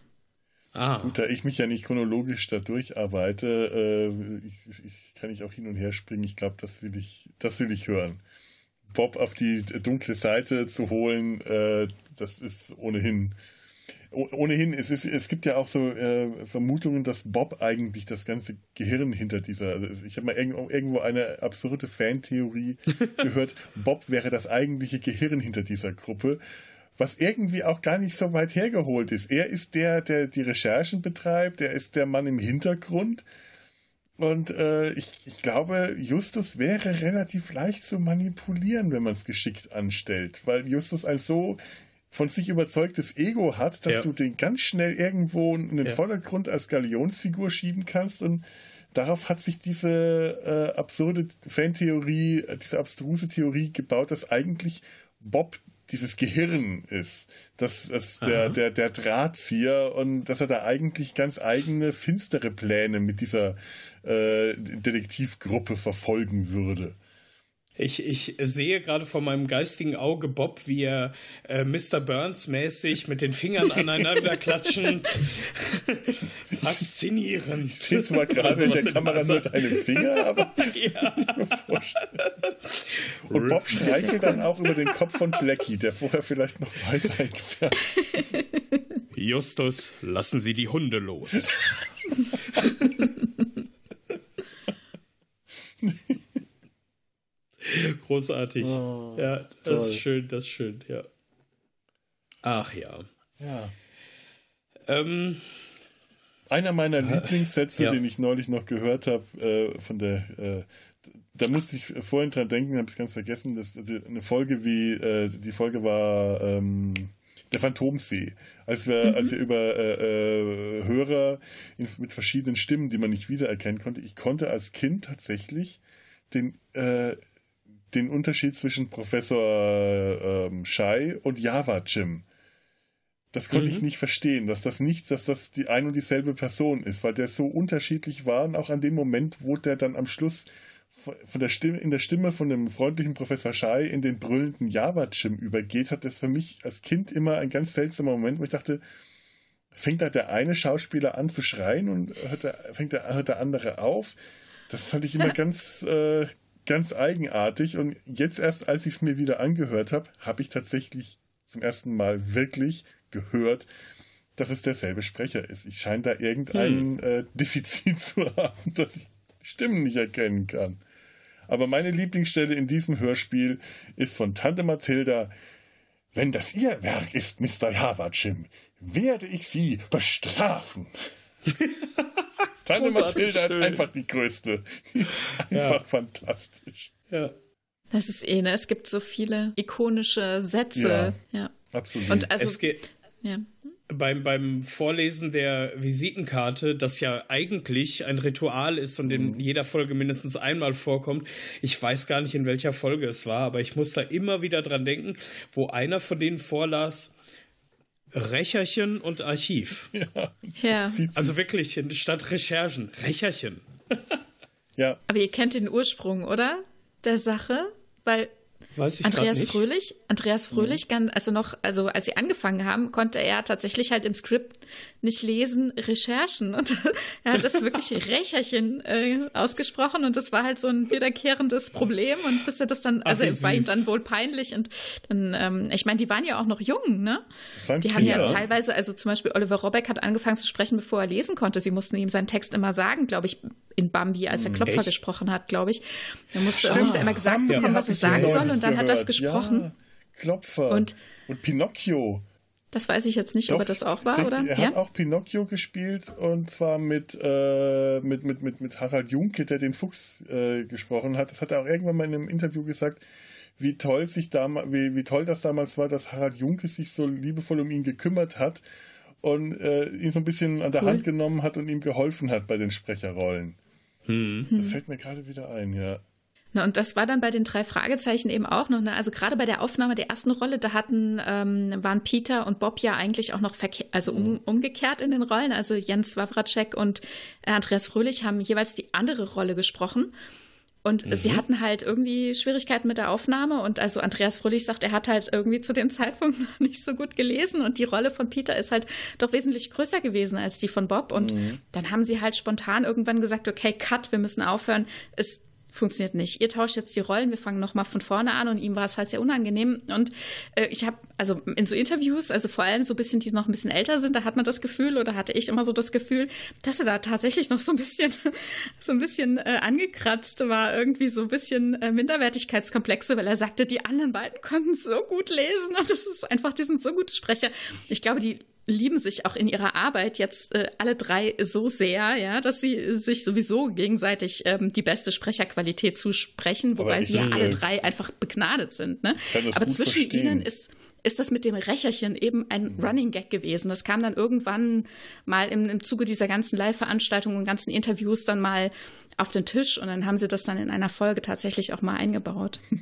Ah. Gut, da ich mich ja nicht chronologisch da durcharbeite, äh, ich, ich, kann ich auch hin und her springen. Ich glaube, das will ich, das will ich hören. Bob auf die dunkle Seite zu holen, äh, das ist ohnehin. Ohnehin, es, ist, es gibt ja auch so äh, Vermutungen, dass Bob eigentlich das ganze Gehirn hinter dieser. Also ich habe mal irgendwo, irgendwo eine absurde Fantheorie gehört. Bob wäre das eigentliche Gehirn hinter dieser Gruppe was irgendwie auch gar nicht so weit hergeholt ist. Er ist der, der die Recherchen betreibt, er ist der Mann im Hintergrund. Und äh, ich, ich glaube, Justus wäre relativ leicht zu manipulieren, wenn man es geschickt anstellt, weil Justus ein so von sich überzeugtes Ego hat, dass ja. du den ganz schnell irgendwo in den ja. Vordergrund als Galionsfigur schieben kannst und darauf hat sich diese äh, absurde Fantheorie, äh, diese abstruse Theorie gebaut, dass eigentlich Bob dieses Gehirn ist, dass, dass der, der, der Drahtzieher und dass er da eigentlich ganz eigene finstere Pläne mit dieser äh, Detektivgruppe verfolgen würde. Ich, ich sehe gerade vor meinem geistigen Auge Bob, wie er äh, Mr. Burns mäßig mit den Fingern aneinander klatschend. Faszinierend. Ich sehe zwar gerade also, in der Kamera nur deine Finger, aber ja. Und Bob streichelt dann auch über den Kopf von Blackie, der vorher vielleicht noch weiter entfernt. Justus, lassen Sie die Hunde los. Großartig. Oh, ja, das toll. ist schön, das ist schön, ja. Ach ja. Ja. Ähm, Einer meiner äh, Lieblingssätze, ja. den ich neulich noch gehört habe, äh, von der, äh, da musste ich vorhin dran denken, habe ich ganz vergessen, dass eine Folge wie, äh, die Folge war ähm, der Phantomsee, als wir, mhm. als wir über äh, äh, Hörer in, mit verschiedenen Stimmen, die man nicht wiedererkennen konnte, ich konnte als Kind tatsächlich den den Unterschied zwischen Professor ähm, Shai und Java Jim. Das konnte mhm. ich nicht verstehen, dass das nicht, dass das die ein und dieselbe Person ist, weil der so unterschiedlich war und auch an dem Moment, wo der dann am Schluss von der Stimme, in der Stimme von dem freundlichen Professor Shai in den brüllenden Java Jim übergeht, hat das für mich als Kind immer ein ganz seltsamer Moment, wo ich dachte, fängt da der eine Schauspieler an zu schreien und hört der, fängt der, hört der andere auf? Das fand ich immer ganz, äh, ganz eigenartig. Und jetzt erst, als ich es mir wieder angehört habe, habe ich tatsächlich zum ersten Mal wirklich gehört, dass es derselbe Sprecher ist. Ich scheine da irgendein hm. äh, Defizit zu haben, dass ich Stimmen nicht erkennen kann. Aber meine Lieblingsstelle in diesem Hörspiel ist von Tante Mathilda. Wenn das Ihr Werk ist, Mr. Javachim, werde ich Sie bestrafen. Tante Mathilda schön. ist einfach die größte. Die ist einfach ja. fantastisch. Ja. Das ist eh, ne? Es gibt so viele ikonische Sätze. Ja, ja. absolut. Und also, es geht, ja. Beim, beim Vorlesen der Visitenkarte, das ja eigentlich ein Ritual ist und in mhm. jeder Folge mindestens einmal vorkommt. Ich weiß gar nicht, in welcher Folge es war, aber ich muss da immer wieder dran denken, wo einer von denen vorlas, Recherchen und Archiv. Ja. ja. Also wirklich, statt Recherchen, Recherchen. ja. Aber ihr kennt den Ursprung, oder? Der Sache? Weil Weiß ich Andreas nicht. Fröhlich, Andreas Fröhlich, mhm. also noch, also als sie angefangen haben, konnte er tatsächlich halt im Skript nicht lesen, Recherchen. Und er hat das wirklich Rächerchen äh, ausgesprochen und das war halt so ein wiederkehrendes Problem. Und bis er das dann, also Ach, war ihm dann wohl peinlich. Und dann, ähm, ich meine, die waren ja auch noch jung, ne? die haben ja teilweise, also zum Beispiel Oliver Robeck hat angefangen zu sprechen, bevor er lesen konnte. Sie mussten ihm seinen Text immer sagen, glaube ich, in Bambi, als er hm, Klopfer Echt? gesprochen hat, glaube ich. Er musste, musste immer gesagt bekommen, was er sagen soll und dann hat das gesprochen. Ja, Klopfer. Und, und Pinocchio. Das weiß ich jetzt nicht, Doch, ob er das auch war, oder? Er ja? hat auch Pinocchio gespielt und zwar mit, äh, mit, mit, mit, mit Harald Junke, der den Fuchs äh, gesprochen hat. Das hat er auch irgendwann mal in einem Interview gesagt, wie toll sich damals, wie, wie toll das damals war, dass Harald Junke sich so liebevoll um ihn gekümmert hat und äh, ihn so ein bisschen an der cool. Hand genommen hat und ihm geholfen hat bei den Sprecherrollen. Hm. Das fällt mir gerade wieder ein, ja. Na, und das war dann bei den drei Fragezeichen eben auch noch. Ne? Also gerade bei der Aufnahme der ersten Rolle, da hatten ähm, waren Peter und Bob ja eigentlich auch noch also um, mhm. umgekehrt in den Rollen. Also Jens Wawracek und äh, Andreas Fröhlich haben jeweils die andere Rolle gesprochen. Und mhm. sie hatten halt irgendwie Schwierigkeiten mit der Aufnahme. Und also Andreas Fröhlich sagt, er hat halt irgendwie zu dem Zeitpunkt noch nicht so gut gelesen. Und die Rolle von Peter ist halt doch wesentlich größer gewesen als die von Bob. Und mhm. dann haben sie halt spontan irgendwann gesagt, okay, cut, wir müssen aufhören. Es funktioniert nicht. Ihr tauscht jetzt die Rollen, wir fangen nochmal von vorne an und ihm war es halt sehr unangenehm. Und äh, ich habe, also in so Interviews, also vor allem so ein bisschen, die noch ein bisschen älter sind, da hat man das Gefühl oder hatte ich immer so das Gefühl, dass er da tatsächlich noch so ein bisschen, so ein bisschen äh, angekratzt war, irgendwie so ein bisschen äh, Minderwertigkeitskomplexe, weil er sagte, die anderen beiden konnten so gut lesen und das ist einfach, die sind so gute Sprecher. Ich glaube, die lieben sich auch in ihrer Arbeit jetzt äh, alle drei so sehr, ja, dass sie sich sowieso gegenseitig ähm, die beste Sprecherqualität zusprechen, wobei sie ja alle drei einfach begnadet sind. Ne? Aber zwischen verstehen. ihnen ist ist das mit dem Rächerchen eben ein mhm. Running Gag gewesen. Das kam dann irgendwann mal im, im Zuge dieser ganzen Live-Veranstaltungen und ganzen Interviews dann mal auf den Tisch und dann haben sie das dann in einer Folge tatsächlich auch mal eingebaut.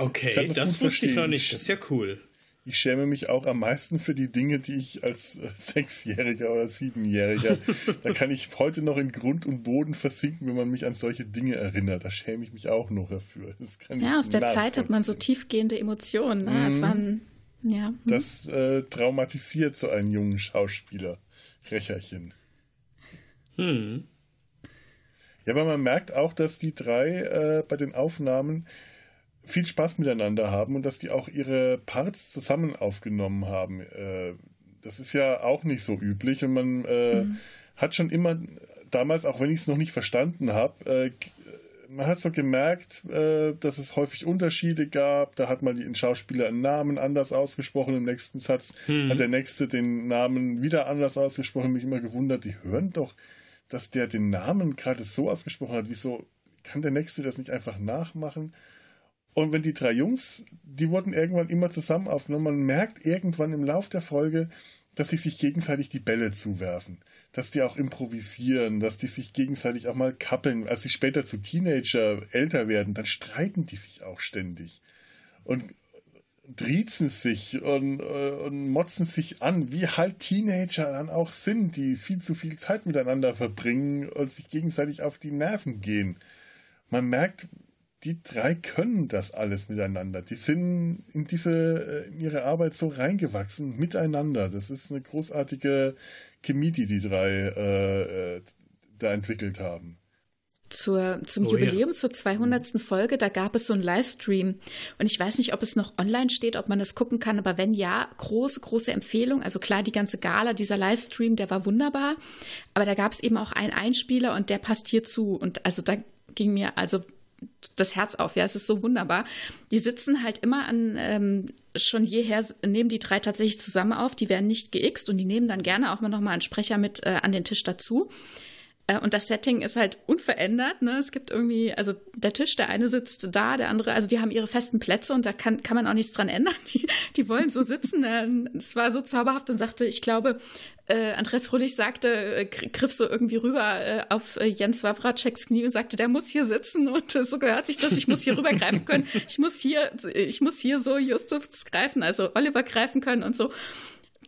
Okay, das wusste ich noch nicht. Das ist ja cool ich schäme mich auch am meisten für die Dinge, die ich als äh, Sechsjähriger oder Siebenjähriger, da kann ich heute noch in Grund und Boden versinken, wenn man mich an solche Dinge erinnert. Da schäme ich mich auch noch dafür. ja, aus der Zeit hat man so tiefgehende Emotionen. Ne? Mhm. Es waren, ja. Mhm. Das äh, traumatisiert so einen jungen Schauspieler. Recherchen. Hm. Ja, aber man merkt auch, dass die drei äh, bei den Aufnahmen viel Spaß miteinander haben und dass die auch ihre Parts zusammen aufgenommen haben. Äh, das ist ja auch nicht so üblich und man äh, mhm. hat schon immer damals, auch wenn ich es noch nicht verstanden habe, äh, man hat so gemerkt, äh, dass es häufig Unterschiede gab. Da hat mal ein Schauspieler einen Namen anders ausgesprochen, im nächsten Satz mhm. hat der nächste den Namen wieder anders ausgesprochen. Mich immer gewundert, die hören doch, dass der den Namen gerade so ausgesprochen hat. Wieso kann der nächste das nicht einfach nachmachen? Und wenn die drei Jungs, die wurden irgendwann immer zusammen aufgenommen, man merkt irgendwann im Lauf der Folge, dass sie sich gegenseitig die Bälle zuwerfen, dass die auch improvisieren, dass die sich gegenseitig auch mal kappeln. Als sie später zu Teenager älter werden, dann streiten die sich auch ständig und driezen sich und, äh, und motzen sich an, wie halt Teenager dann auch sind, die viel zu viel Zeit miteinander verbringen und sich gegenseitig auf die Nerven gehen. Man merkt, die drei können das alles miteinander. Die sind in diese, äh, in ihre Arbeit so reingewachsen miteinander. Das ist eine großartige Chemie, die die drei äh, äh da entwickelt haben. Zur, zum oh, Jubiläum, ja. zur 200. Folge, da gab es so einen Livestream. Und ich weiß nicht, ob es noch online steht, ob man es gucken kann, aber wenn ja, große, große Empfehlung. Also klar, die ganze Gala, dieser Livestream, der war wunderbar. Aber da gab es eben auch einen Einspieler und der passt hier zu. Und also da ging mir also das Herz auf. Ja, es ist so wunderbar. Die sitzen halt immer an, ähm, schon jeher nehmen die drei tatsächlich zusammen auf. Die werden nicht geixt und die nehmen dann gerne auch mal nochmal einen Sprecher mit äh, an den Tisch dazu. Äh, und das Setting ist halt unverändert. Ne? Es gibt irgendwie, also der Tisch, der eine sitzt da, der andere, also die haben ihre festen Plätze und da kann, kann man auch nichts dran ändern. Die, die wollen so sitzen. Es war so zauberhaft und sagte, ich glaube, äh, Andres Fröhlich sagte, äh, griff so irgendwie rüber äh, auf äh, Jens Wawraceks Knie und sagte, der muss hier sitzen und äh, so gehört sich das, ich muss hier rübergreifen können. Ich muss hier, ich muss hier so Justus greifen, also Oliver greifen können und so.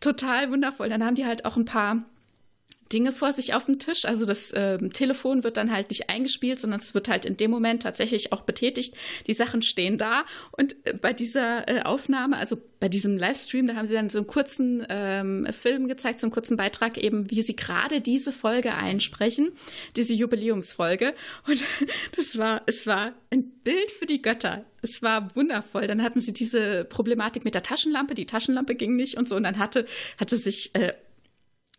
Total wundervoll. Dann haben die halt auch ein paar Dinge vor sich auf dem Tisch. Also das äh, Telefon wird dann halt nicht eingespielt, sondern es wird halt in dem Moment tatsächlich auch betätigt. Die Sachen stehen da. Und äh, bei dieser äh, Aufnahme, also bei diesem Livestream, da haben sie dann so einen kurzen ähm, Film gezeigt, so einen kurzen Beitrag eben, wie sie gerade diese Folge einsprechen, diese Jubiläumsfolge. Und das war, es war ein Bild für die Götter. Es war wundervoll. Dann hatten sie diese Problematik mit der Taschenlampe. Die Taschenlampe ging nicht und so. Und dann hatte, hatte sich äh,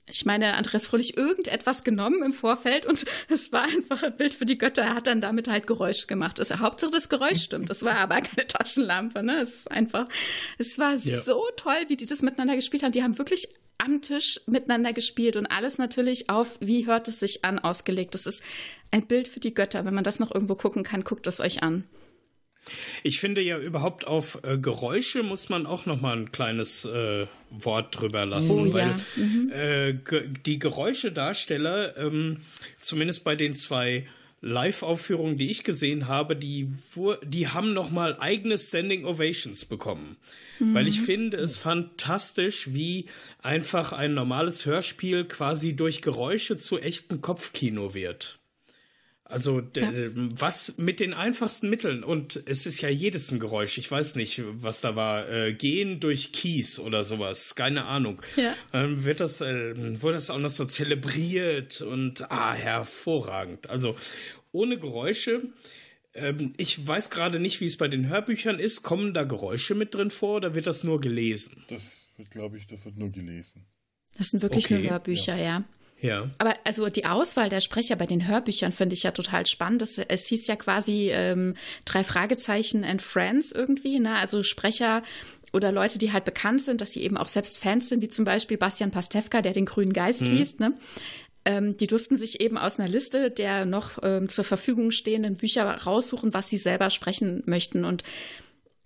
ich meine, Andreas Fröhlich irgendetwas genommen im Vorfeld und es war einfach ein Bild für die Götter. Er hat dann damit halt Geräusch gemacht. Das, Hauptsache das Geräusch stimmt. Das war aber keine Taschenlampe. Ne? Es ist einfach, es war ja. so toll, wie die das miteinander gespielt haben. Die haben wirklich am Tisch miteinander gespielt und alles natürlich auf, wie hört es sich an, ausgelegt. Das ist ein Bild für die Götter. Wenn man das noch irgendwo gucken kann, guckt es euch an. Ich finde ja überhaupt auf äh, Geräusche muss man auch noch mal ein kleines äh, Wort drüber lassen, oh, weil ja. mhm. äh, ge die Geräuschedarsteller, ähm, zumindest bei den zwei Live-Aufführungen, die ich gesehen habe, die, die haben noch mal eigene Standing Ovations bekommen. Mhm. Weil ich finde es fantastisch, wie einfach ein normales Hörspiel quasi durch Geräusche zu echtem Kopfkino wird. Also ja. was mit den einfachsten Mitteln und es ist ja jedes ein Geräusch. Ich weiß nicht, was da war. Äh, gehen durch Kies oder sowas, keine Ahnung. Ja. Dann wird das, äh, wurde das auch noch so zelebriert und ah hervorragend. Also ohne Geräusche. Ähm, ich weiß gerade nicht, wie es bei den Hörbüchern ist. Kommen da Geräusche mit drin vor oder wird das nur gelesen? Das wird, glaube ich, das wird nur gelesen. Das sind wirklich okay. nur Hörbücher, ja. ja. Ja. Aber also die Auswahl der Sprecher bei den Hörbüchern finde ich ja total spannend. Es, es hieß ja quasi ähm, drei Fragezeichen and Friends irgendwie, ne? Also Sprecher oder Leute, die halt bekannt sind, dass sie eben auch selbst Fans sind, wie zum Beispiel Bastian Pastewka, der den Grünen Geist mhm. liest, ne? Ähm, die durften sich eben aus einer Liste der noch ähm, zur Verfügung stehenden Bücher raussuchen, was sie selber sprechen möchten. Und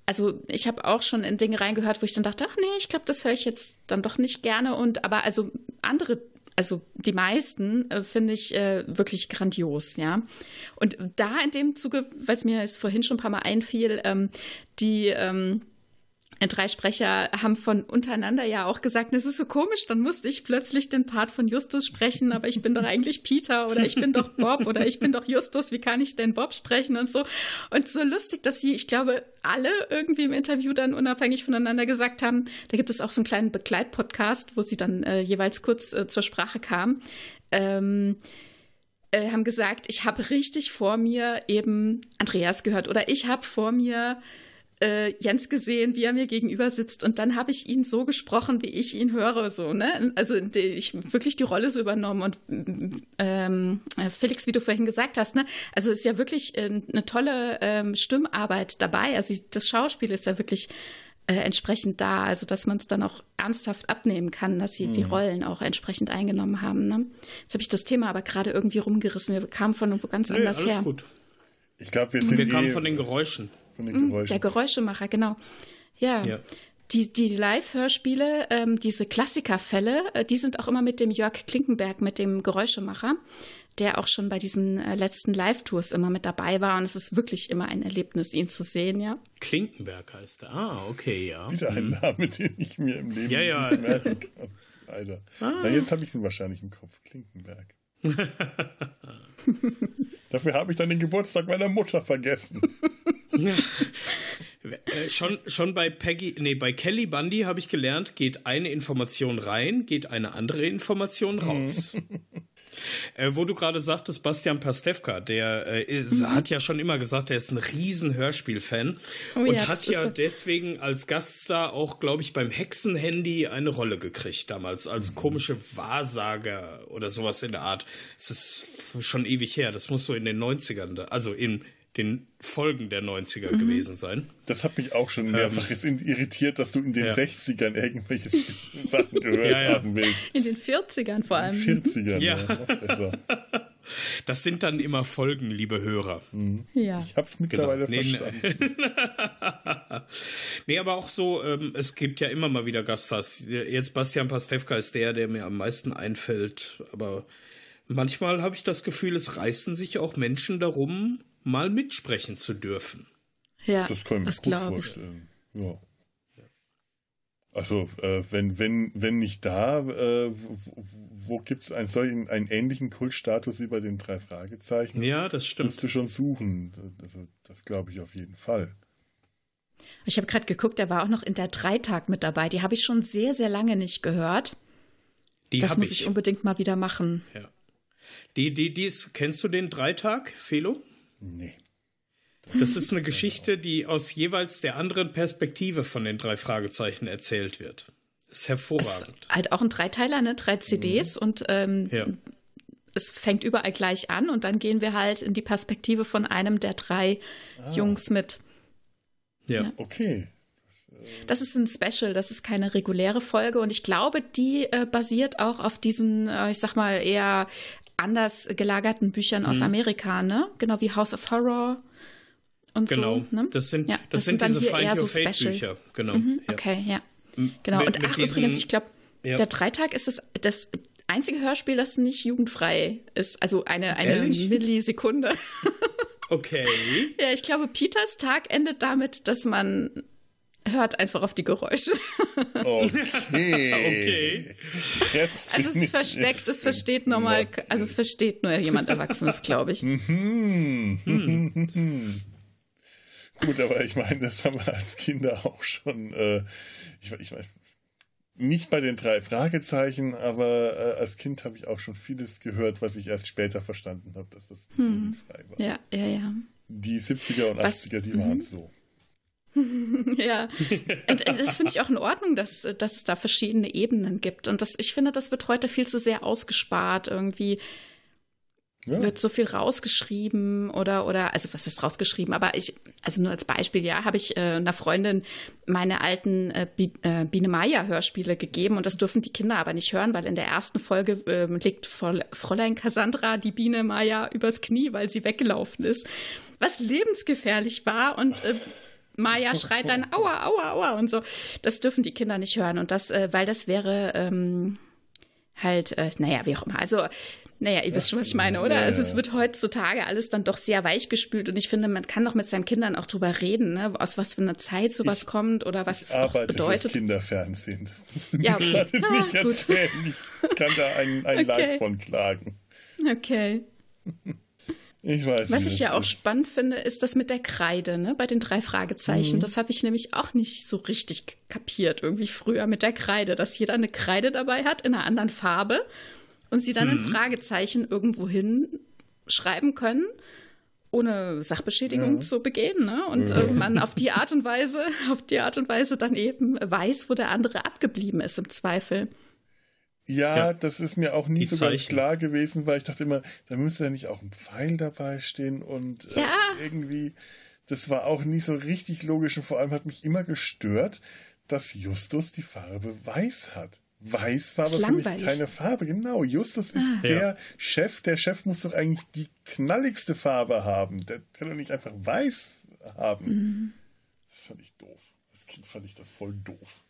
also ich habe auch schon in Dinge reingehört, wo ich dann dachte, ach nee, ich glaube, das höre ich jetzt dann doch nicht gerne. Und aber also andere also die meisten äh, finde ich äh, wirklich grandios, ja. Und da in dem Zuge, weil es mir jetzt vorhin schon ein paar Mal einfiel, ähm, die ähm, drei Sprecher haben von untereinander ja auch gesagt, es ist so komisch, dann musste ich plötzlich den Part von Justus sprechen, aber ich bin doch eigentlich Peter oder ich bin doch Bob oder ich bin doch Justus, wie kann ich denn Bob sprechen und so. Und so lustig, dass sie, ich glaube, alle irgendwie im Interview dann unabhängig voneinander gesagt haben, da gibt es auch so einen kleinen Begleitpodcast, wo sie dann äh, jeweils kurz äh, zur Sprache kamen. Ähm, äh, haben gesagt, ich habe richtig vor mir eben Andreas gehört oder ich habe vor mir äh, Jens gesehen, wie er mir gegenüber sitzt und dann habe ich ihn so gesprochen, wie ich ihn höre, so, ne? Also die, ich wirklich die Rolle so übernommen und ähm, äh, Felix, wie du vorhin gesagt hast, ne? Also ist ja wirklich äh, eine tolle ähm, Stimmarbeit dabei. Also das Schauspiel ist ja wirklich äh, entsprechend da, also dass man es dann auch ernsthaft abnehmen kann, dass sie mhm. die Rollen auch entsprechend eingenommen haben. Ne? Jetzt habe ich das Thema aber gerade irgendwie rumgerissen. Wir kamen von irgendwo ganz nee, anders her. Gut. Ich glaube, wir sind wir kamen eh von den Geräuschen. Von den mhm, Geräuschen. Der Geräuschemacher, genau. Ja. ja. Die, die Live-Hörspiele, ähm, diese Klassikerfälle, äh, die sind auch immer mit dem Jörg Klinkenberg, mit dem Geräuschemacher, der auch schon bei diesen äh, letzten Live-Tours immer mit dabei war. Und es ist wirklich immer ein Erlebnis, ihn zu sehen, ja. Klinkenberg heißt er. Ah, okay, ja. Wieder ein mhm. Name, den ich mir im Leben ja, ja. nicht merken kann. Leider. Ah. Na, jetzt habe ich ihn wahrscheinlich im Kopf. Klinkenberg. Dafür habe ich dann den Geburtstag meiner Mutter vergessen. Äh, schon, schon bei Peggy, nee, bei Kelly Bundy habe ich gelernt, geht eine Information rein, geht eine andere Information raus. Äh, wo du gerade sagtest, Bastian Pastewka, der äh, ist, mhm. hat ja schon immer gesagt, er ist ein riesen Hörspielfan oh, und ja, hat ja deswegen als Gaststar auch, glaube ich, beim Hexenhandy eine Rolle gekriegt damals, als mhm. komische Wahrsager oder sowas in der Art. Es ist schon ewig her, das muss so in den 90ern, also in den Folgen der 90er mhm. gewesen sein. Das hat mich auch schon mehrfach ähm, jetzt irritiert, dass du in den ja. 60ern irgendwelche Sachen gehört ja, ja. haben willst. In den 40ern vor allem. In den 40ern, ja. Das sind dann immer Folgen, liebe Hörer. Mhm. Ja. Ich hab's mittlerweile genau. verstanden. nee, aber auch so, ähm, es gibt ja immer mal wieder Gaststars. Jetzt Bastian Pastewka ist der, der mir am meisten einfällt. Aber manchmal habe ich das Gefühl, es reißen sich auch Menschen darum, mal mitsprechen zu dürfen. Ja, das kann ich das mir gut vorstellen. Ich. Ja. Also, äh, wenn, wenn, wenn nicht da, äh, wo, wo gibt es einen solchen, einen ähnlichen Kultstatus wie bei den drei Fragezeichen? Ja, das stimmt. Musst du schon suchen. Also, das glaube ich auf jeden Fall. Ich habe gerade geguckt, der war auch noch in der Dreitag mit dabei. Die habe ich schon sehr, sehr lange nicht gehört. Die das muss ich. ich unbedingt mal wieder machen. Ja. Die, die, die ist, kennst du den Dreitag, Felo? Nee. Das ist eine Geschichte, die aus jeweils der anderen Perspektive von den drei Fragezeichen erzählt wird. Das ist hervorragend. Ist halt auch ein Dreiteiler, ne? Drei CDs mhm. und ähm, ja. es fängt überall gleich an und dann gehen wir halt in die Perspektive von einem der drei ah. Jungs mit. Ja. ja. okay. Das ist ein Special, das ist keine reguläre Folge und ich glaube, die äh, basiert auch auf diesen, äh, ich sag mal, eher anders gelagerten Büchern aus mhm. Amerika, ne? Genau wie House of Horror und genau. so. Ne? Das sind, ja, das, das sind, sind diese Find Your Fate Bücher. Genau. Mhm, okay, ja. Genau. Mit, und ach, diesen, übrigens, ich glaube, ja. der Dreitag ist das, das einzige Hörspiel, das nicht jugendfrei ist. Also eine, eine Millisekunde. Okay. ja, ich glaube, Peters Tag endet damit, dass man hört einfach auf die Geräusche. Okay. okay. also es ist versteckt, es versteht normal, also es versteht nur jemand Erwachsenes, glaube ich. Mhm. Hm. Gut, aber ich meine, das haben wir als Kinder auch schon, äh, ich, ich weiß, nicht bei den drei Fragezeichen, aber äh, als Kind habe ich auch schon vieles gehört, was ich erst später verstanden habe, dass das hm. frei war. Ja, ja, ja. Die 70er und was, 80er, die mhm. waren so. ja, und es ist, finde ich, auch in Ordnung, dass, dass es da verschiedene Ebenen gibt. Und das, ich finde, das wird heute viel zu sehr ausgespart irgendwie ja. wird so viel rausgeschrieben oder oder also was ist rausgeschrieben? Aber ich also nur als Beispiel ja habe ich äh, einer Freundin meine alten äh, äh, Biene Meier Hörspiele gegeben und das dürfen die Kinder aber nicht hören, weil in der ersten Folge äh, legt Fräulein Cassandra die Biene Meier übers Knie, weil sie weggelaufen ist, was lebensgefährlich war und äh, Maya schreit dann aua aua aua und so. Das dürfen die Kinder nicht hören und das äh, weil das wäre ähm, halt äh, naja wie auch immer. Also naja, ihr wisst schon, was ich meine, oder? Ja, also es wird heutzutage alles dann doch sehr weichgespült und ich finde, man kann doch mit seinen Kindern auch drüber reden, ne? aus was für einer Zeit sowas ich, kommt oder was es auch bedeutet. Kinderfernsehen. Das musst du ja, okay. ah, nicht erzählen. Ich kann da ein, ein okay. Leid von klagen. Okay. Ich weiß Was ich ja auch spannend finde, ist das mit der Kreide, ne? Bei den drei Fragezeichen. Mhm. Das habe ich nämlich auch nicht so richtig kapiert, irgendwie früher mit der Kreide, dass jeder eine Kreide dabei hat in einer anderen Farbe und sie dann mhm. ein Fragezeichen irgendwo hin schreiben können, ohne Sachbeschädigung ja. zu begehen. Ne? Und ja. man auf die Art und Weise, auf die Art und Weise dann eben weiß, wo der andere abgeblieben ist im Zweifel. Ja, ja, das ist mir auch nie so ganz klar gewesen, weil ich dachte immer, da müsste ja nicht auch ein Pfeil dabei stehen und äh, ja. äh, irgendwie, das war auch nie so richtig logisch und vor allem hat mich immer gestört, dass Justus die Farbe weiß hat. Weiß war aber für mich keine Farbe. Genau, Justus ist ah. der ja. Chef. Der Chef muss doch eigentlich die knalligste Farbe haben. Der kann doch nicht einfach weiß haben. Mhm. Das fand ich doof. Als Kind fand ich das voll doof.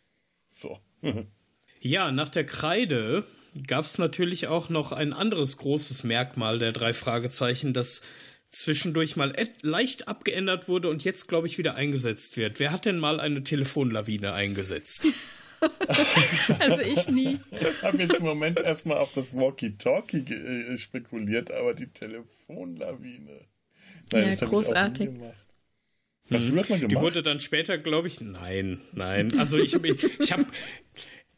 So. ja, nach der Kreide gab es natürlich auch noch ein anderes großes Merkmal der drei Fragezeichen, das zwischendurch mal leicht abgeändert wurde und jetzt, glaube ich, wieder eingesetzt wird. Wer hat denn mal eine Telefonlawine eingesetzt? also ich nie. Ich habe jetzt im Moment erstmal auf das Walkie-Talkie äh, spekuliert, aber die Telefonlawine. Nein, ja, großartig. Hast du das mal gemacht? Die wurde dann später, glaube ich, nein, nein. Also ich, ich, ich habe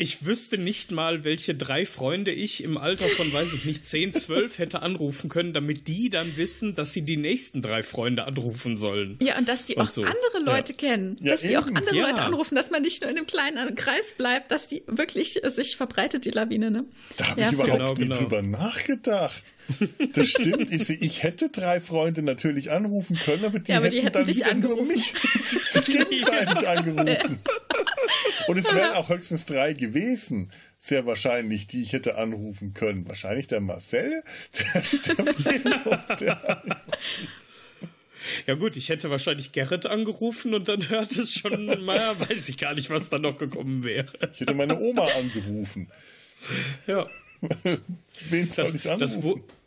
ich wüsste nicht mal, welche drei Freunde ich im Alter von, weiß ich nicht, 10, 12 hätte anrufen können, damit die dann wissen, dass sie die nächsten drei Freunde anrufen sollen. Ja, und dass die und auch so. andere Leute ja. kennen. Ja, dass eben. die auch andere ja. Leute anrufen, dass man nicht nur in einem kleinen Kreis bleibt, dass die wirklich äh, sich verbreitet, die Lawine, ne? Da habe ich überhaupt genau, nicht genau. drüber nachgedacht. Das stimmt. Ich, ich, hätte drei Freunde natürlich anrufen können, aber die, ja, aber die hätten, hätten dann dich angerufen. mich gegenseitig angerufen. Und es wären auch höchstens drei gewesen, sehr wahrscheinlich, die ich hätte anrufen können. Wahrscheinlich der Marcel, der Stefan und der. Ja gut, ich hätte wahrscheinlich Gerrit angerufen und dann hört es schon mal, weiß ich gar nicht, was da noch gekommen wäre. Ich hätte meine Oma angerufen. Ja. Wen soll das, ich anrufen? Das,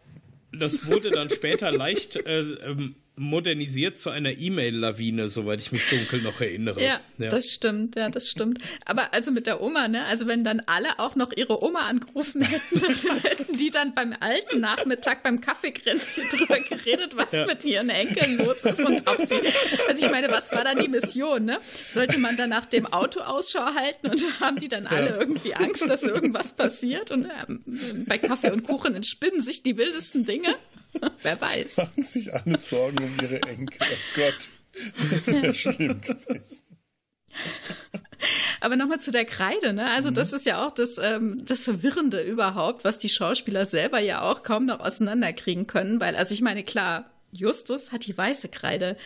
das wurde dann später leicht äh, ähm, modernisiert zu einer E-Mail-Lawine, soweit ich mich dunkel noch erinnere. Ja, ja, das stimmt, ja, das stimmt. Aber also mit der Oma, ne, also wenn dann alle auch noch ihre Oma angerufen hätten, dann hätten die dann beim alten Nachmittag beim Kaffeekränzchen drüber geredet, was ja. mit ihren Enkeln los ist und ob sie, also ich meine, was war dann die Mission, ne? Sollte man dann nach dem Auto Ausschau halten und haben die dann alle ja. irgendwie Angst, dass irgendwas passiert und ähm, bei Kaffee und Kuchen entspinnen sich die wildesten Dinge? Wer weiß. Machen sich alle Sorgen um ihre Enkel. Oh Gott, das wäre schlimm gewesen. Aber nochmal zu der Kreide, ne? Also, mhm. das ist ja auch das, ähm, das Verwirrende überhaupt, was die Schauspieler selber ja auch kaum noch auseinanderkriegen können, weil, also ich meine, klar, Justus hat die weiße Kreide,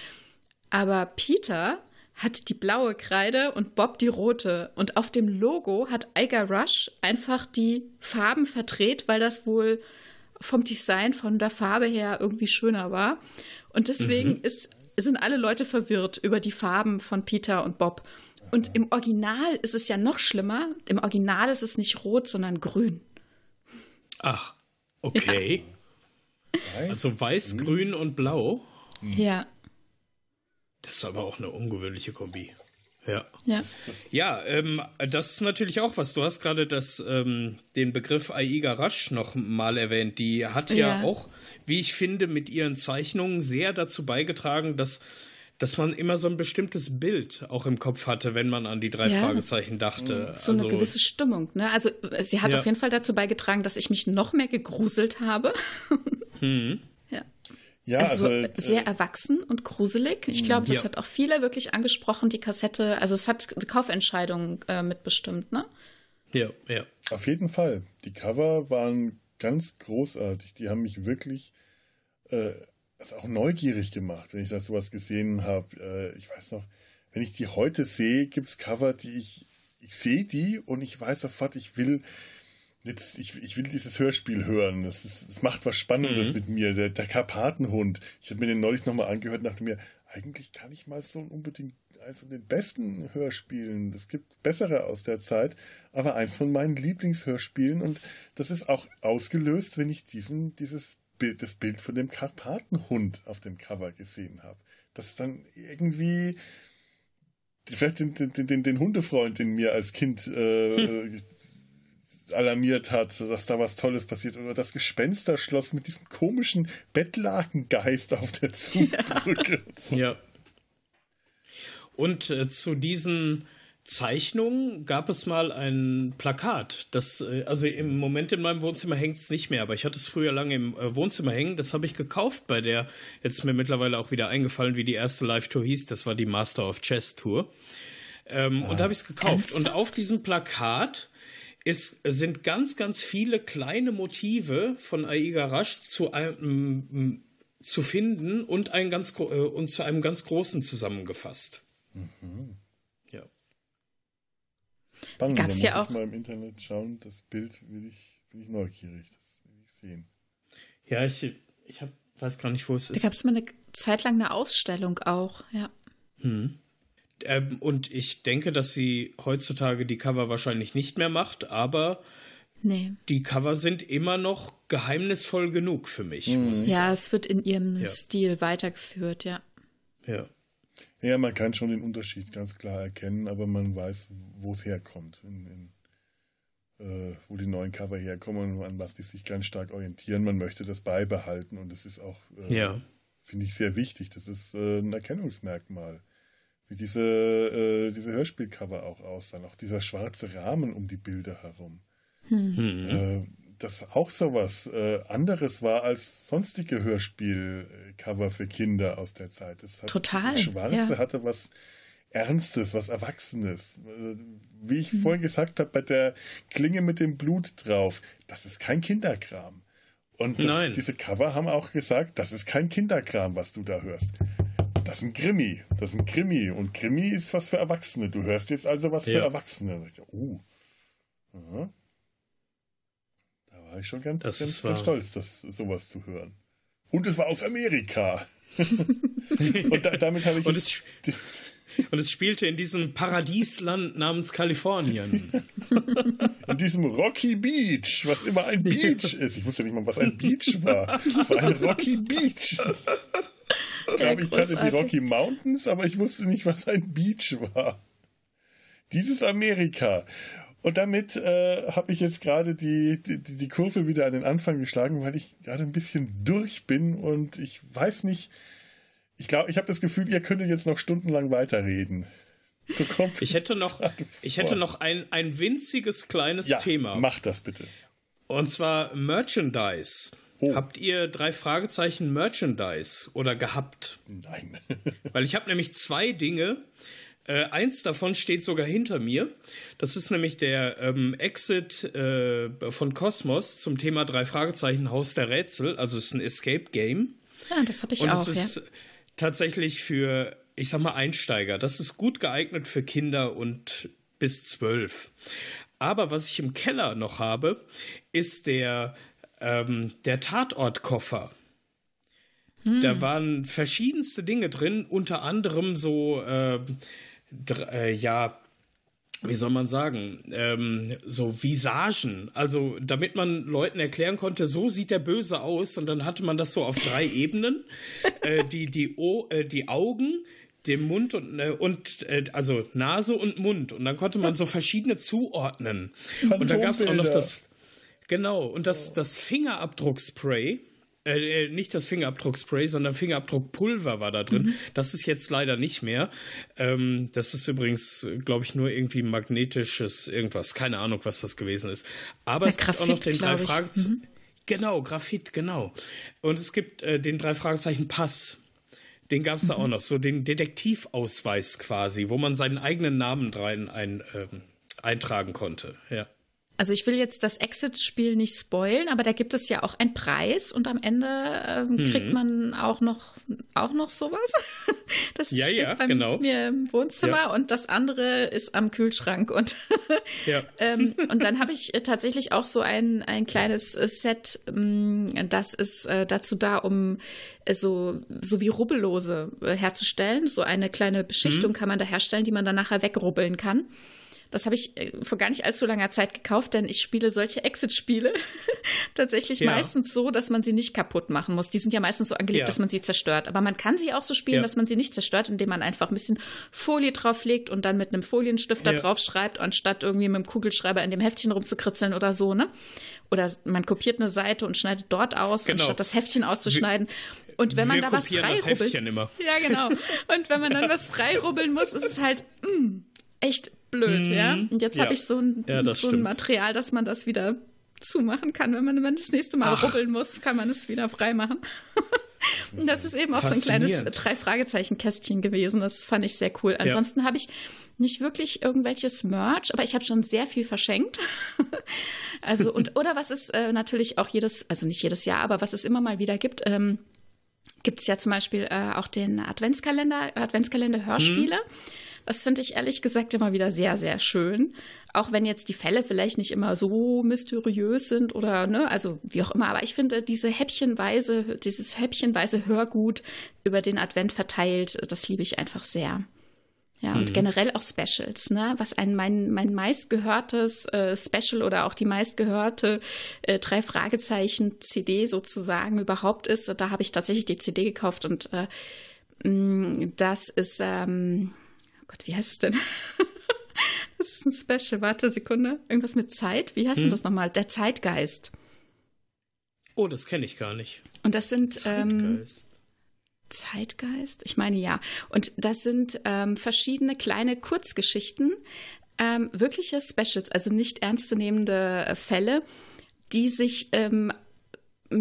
aber Peter hat die blaue Kreide und Bob die rote. Und auf dem Logo hat Iger Rush einfach die Farben verdreht, weil das wohl vom Design, von der Farbe her irgendwie schöner war. Und deswegen mhm. ist sind alle Leute verwirrt über die Farben von Peter und Bob. Und im Original ist es ja noch schlimmer. Im Original ist es nicht rot, sondern grün. Ach, okay. Ja. Also weiß, grün und blau. Ja. Das ist aber auch eine ungewöhnliche Kombi. Ja. Ja, ja ähm, das ist natürlich auch was. Du hast gerade das, ähm, den Begriff Aiga Rasch noch mal erwähnt. Die hat ja. ja auch, wie ich finde, mit ihren Zeichnungen sehr dazu beigetragen, dass dass man immer so ein bestimmtes Bild auch im Kopf hatte, wenn man an die drei ja. Fragezeichen dachte. So also, eine gewisse Stimmung. Ne? Also sie hat ja. auf jeden Fall dazu beigetragen, dass ich mich noch mehr gegruselt habe. Hm. Ja. Also, also sehr äh, erwachsen und gruselig. Ich glaube, das ja. hat auch viele wirklich angesprochen, die Kassette. Also es hat Kaufentscheidungen äh, mitbestimmt, ne? Ja, ja. Auf jeden Fall. Die Cover waren ganz großartig. Die haben mich wirklich äh, also auch neugierig gemacht, wenn ich da sowas gesehen habe. Äh, ich weiß noch, wenn ich die heute sehe, gibt es Cover, die ich, ich sehe die und ich weiß sofort, ich will jetzt, ich, ich will dieses Hörspiel hören. Das, ist, das macht was Spannendes mhm. mit mir. Der, der Karpatenhund. Ich habe mir den neulich nochmal angehört und dachte mir, eigentlich kann ich mal so unbedingt eins von den besten Hörspielen. Es gibt bessere aus der Zeit, aber eins von meinen Lieblingshörspielen und das ist auch ausgelöst, wenn ich diesen, dieses Bild, das Bild von dem Karpatenhund auf dem Cover gesehen habe. Das dann irgendwie vielleicht den, den, den, den Hundefreund in mir als Kind äh, hm alarmiert hat, dass da was Tolles passiert. Oder das Gespensterschloss mit diesem komischen Bettlakengeist auf der Zugbrücke. Ja. ja. Und äh, zu diesen Zeichnungen gab es mal ein Plakat. Das, äh, also im Moment in meinem Wohnzimmer hängt es nicht mehr, aber ich hatte es früher lange im äh, Wohnzimmer hängen. Das habe ich gekauft bei der, jetzt ist mir mittlerweile auch wieder eingefallen, wie die erste Live-Tour hieß. Das war die Master of Chess Tour. Ähm, ah, und da habe ich es gekauft. Ernsthaft? Und auf diesem Plakat ist, sind ganz, ganz viele kleine Motive von Aiga Rasch zu einem zu finden und, ein ganz, äh, und zu einem ganz großen zusammengefasst. Mhm. Ja. Spannend, Gab's ja auch mal im Internet schauen. Das Bild will ich, bin ich neugierig. Das will ich sehen. Ja, ich, ich hab, weiß gar nicht, wo es ist. Da gab es mal eine Zeit lang eine Ausstellung auch, ja. Hm. Ähm, und ich denke, dass sie heutzutage die Cover wahrscheinlich nicht mehr macht, aber nee. die Cover sind immer noch geheimnisvoll genug für mich. Mhm. ja, sagen. es wird in ihrem ja. Stil weitergeführt, ja. Ja. Ja, man kann schon den Unterschied ganz klar erkennen, aber man weiß, wo es herkommt, in, in, äh, wo die neuen Cover herkommen und an was die sich ganz stark orientieren. Man möchte das beibehalten und das ist auch, äh, ja. finde ich, sehr wichtig. Das ist äh, ein Erkennungsmerkmal wie diese, äh, diese Hörspielcover auch aussahen. Auch dieser schwarze Rahmen um die Bilder herum. Hm. Äh, das auch so was äh, anderes war als sonstige Hörspielcover für Kinder aus der Zeit. Das hat, Total. Das Schwarze ja. hatte was Ernstes, was Erwachsenes. Äh, wie ich hm. vorhin gesagt habe, bei der Klinge mit dem Blut drauf, das ist kein Kinderkram. Und das, diese Cover haben auch gesagt, das ist kein Kinderkram, was du da hörst. Das ist ein Krimi. Das ist ein Krimi. Und Krimi ist was für Erwachsene. Du hörst jetzt also was ja. für Erwachsene. Ich, oh. Aha. Da war ich schon ganz, das ganz, ganz stolz, das, sowas zu hören. Und es war aus Amerika. und da, damit habe ich. Und es, und es spielte in diesem Paradiesland namens Kalifornien. in diesem Rocky Beach, was immer ein Beach ist. Ich wusste nicht mal, was ein Beach war. Es war ein Rocky Beach. Ich glaube, ich kannte die Rocky Mountains, aber ich wusste nicht, was ein Beach war. Dieses Amerika. Und damit äh, habe ich jetzt gerade die, die, die Kurve wieder an den Anfang geschlagen, weil ich gerade ein bisschen durch bin und ich weiß nicht, ich glaube, ich habe das Gefühl, ihr könntet jetzt noch stundenlang weiterreden. So ich hätte noch, ich hätte noch ein, ein winziges kleines ja, Thema. Mach das bitte. Und zwar Merchandise. Oh. Habt ihr drei Fragezeichen Merchandise oder gehabt? Nein. Weil ich habe nämlich zwei Dinge. Äh, eins davon steht sogar hinter mir. Das ist nämlich der ähm, Exit äh, von Cosmos zum Thema drei Fragezeichen Haus der Rätsel. Also es ist ein Escape Game. Ja, das habe ich Und auch. Und es ist ja. tatsächlich für, ich sag mal, Einsteiger. Das ist gut geeignet für Kinder und bis zwölf. Aber was ich im Keller noch habe, ist der ähm, der Tatortkoffer. Hm. Da waren verschiedenste Dinge drin, unter anderem so, äh, äh, ja, wie soll man sagen, ähm, so Visagen. Also, damit man Leuten erklären konnte, so sieht der Böse aus. Und dann hatte man das so auf drei Ebenen. äh, die, die, o äh, die Augen, den Mund und, äh, und äh, also Nase und Mund. Und dann konnte man so verschiedene zuordnen. Und da gab es auch noch das. Genau, und das, das Fingerabdruckspray äh, äh, nicht das Fingerabdruckspray, sondern Fingerabdruckpulver war da drin. Mhm. Das ist jetzt leider nicht mehr. Ähm, das ist übrigens, glaube ich, nur irgendwie magnetisches irgendwas. Keine Ahnung, was das gewesen ist. Aber Na, es Graphit, gibt auch noch den drei Fragezeichen. Mhm. Genau, Graphit, genau. Und es gibt äh, den drei Fragezeichen Pass. Den gab es mhm. da auch noch, so den Detektivausweis quasi, wo man seinen eigenen Namen rein ein, ähm, eintragen konnte. Ja. Also ich will jetzt das Exit-Spiel nicht spoilen, aber da gibt es ja auch einen Preis und am Ende ähm, mhm. kriegt man auch noch auch noch sowas. Das ja, steht ja, bei genau. mir im Wohnzimmer ja. und das andere ist am Kühlschrank und ähm, und dann habe ich äh, tatsächlich auch so ein ein kleines äh, Set, ähm, das ist äh, dazu da, um so so wie Rubbellose herzustellen. So eine kleine Beschichtung mhm. kann man da herstellen, die man dann nachher wegrubbeln kann. Das habe ich äh, vor gar nicht allzu langer Zeit gekauft, denn ich spiele solche Exit-Spiele tatsächlich ja. meistens so, dass man sie nicht kaputt machen muss. Die sind ja meistens so angelegt, ja. dass man sie zerstört. Aber man kann sie auch so spielen, ja. dass man sie nicht zerstört, indem man einfach ein bisschen Folie drauflegt und dann mit einem Folienstifter ja. drauf schreibt, anstatt irgendwie mit dem Kugelschreiber in dem Heftchen rumzukritzeln oder so, ne? Oder man kopiert eine Seite und schneidet dort aus, genau. anstatt das Heftchen auszuschneiden. Und wenn man da was freirubbelt. Ja, genau. Und wenn man dann was freirubbeln muss, ist es halt mh, mm, echt blöd, mhm. ja. Und jetzt ja. habe ich so ein, ja, so ein Material, dass man das wieder zumachen kann. Wenn man, wenn das nächste Mal Ach. rubbeln muss, kann man es wieder freimachen. Und das ist eben auch so ein kleines Drei-Fragezeichen-Kästchen gewesen. Das fand ich sehr cool. Ansonsten ja. habe ich nicht wirklich irgendwelches Merch, aber ich habe schon sehr viel verschenkt. also, und, oder was es äh, natürlich auch jedes, also nicht jedes Jahr, aber was es immer mal wieder gibt, ähm, gibt es ja zum Beispiel äh, auch den Adventskalender, Adventskalender-Hörspiele. Mhm das finde ich ehrlich gesagt immer wieder sehr, sehr schön. Auch wenn jetzt die Fälle vielleicht nicht immer so mysteriös sind oder, ne, also wie auch immer. Aber ich finde diese häppchenweise, dieses häppchenweise Hörgut über den Advent verteilt, das liebe ich einfach sehr. Ja, und mhm. generell auch Specials, ne? Was ein mein, mein meistgehörtes äh, Special oder auch die meistgehörte äh, drei Fragezeichen CD sozusagen überhaupt ist. Und da habe ich tatsächlich die CD gekauft und äh, mm, das ist ähm, Gott, wie heißt es denn? das ist ein Special. Warte, Sekunde. Irgendwas mit Zeit? Wie heißt hm? denn das nochmal? Der Zeitgeist. Oh, das kenne ich gar nicht. Und das sind. Ähm, Zeitgeist. Ähm, Zeitgeist? Ich meine ja. Und das sind ähm, verschiedene kleine Kurzgeschichten, ähm, wirkliche Specials, also nicht ernstzunehmende Fälle, die sich ähm,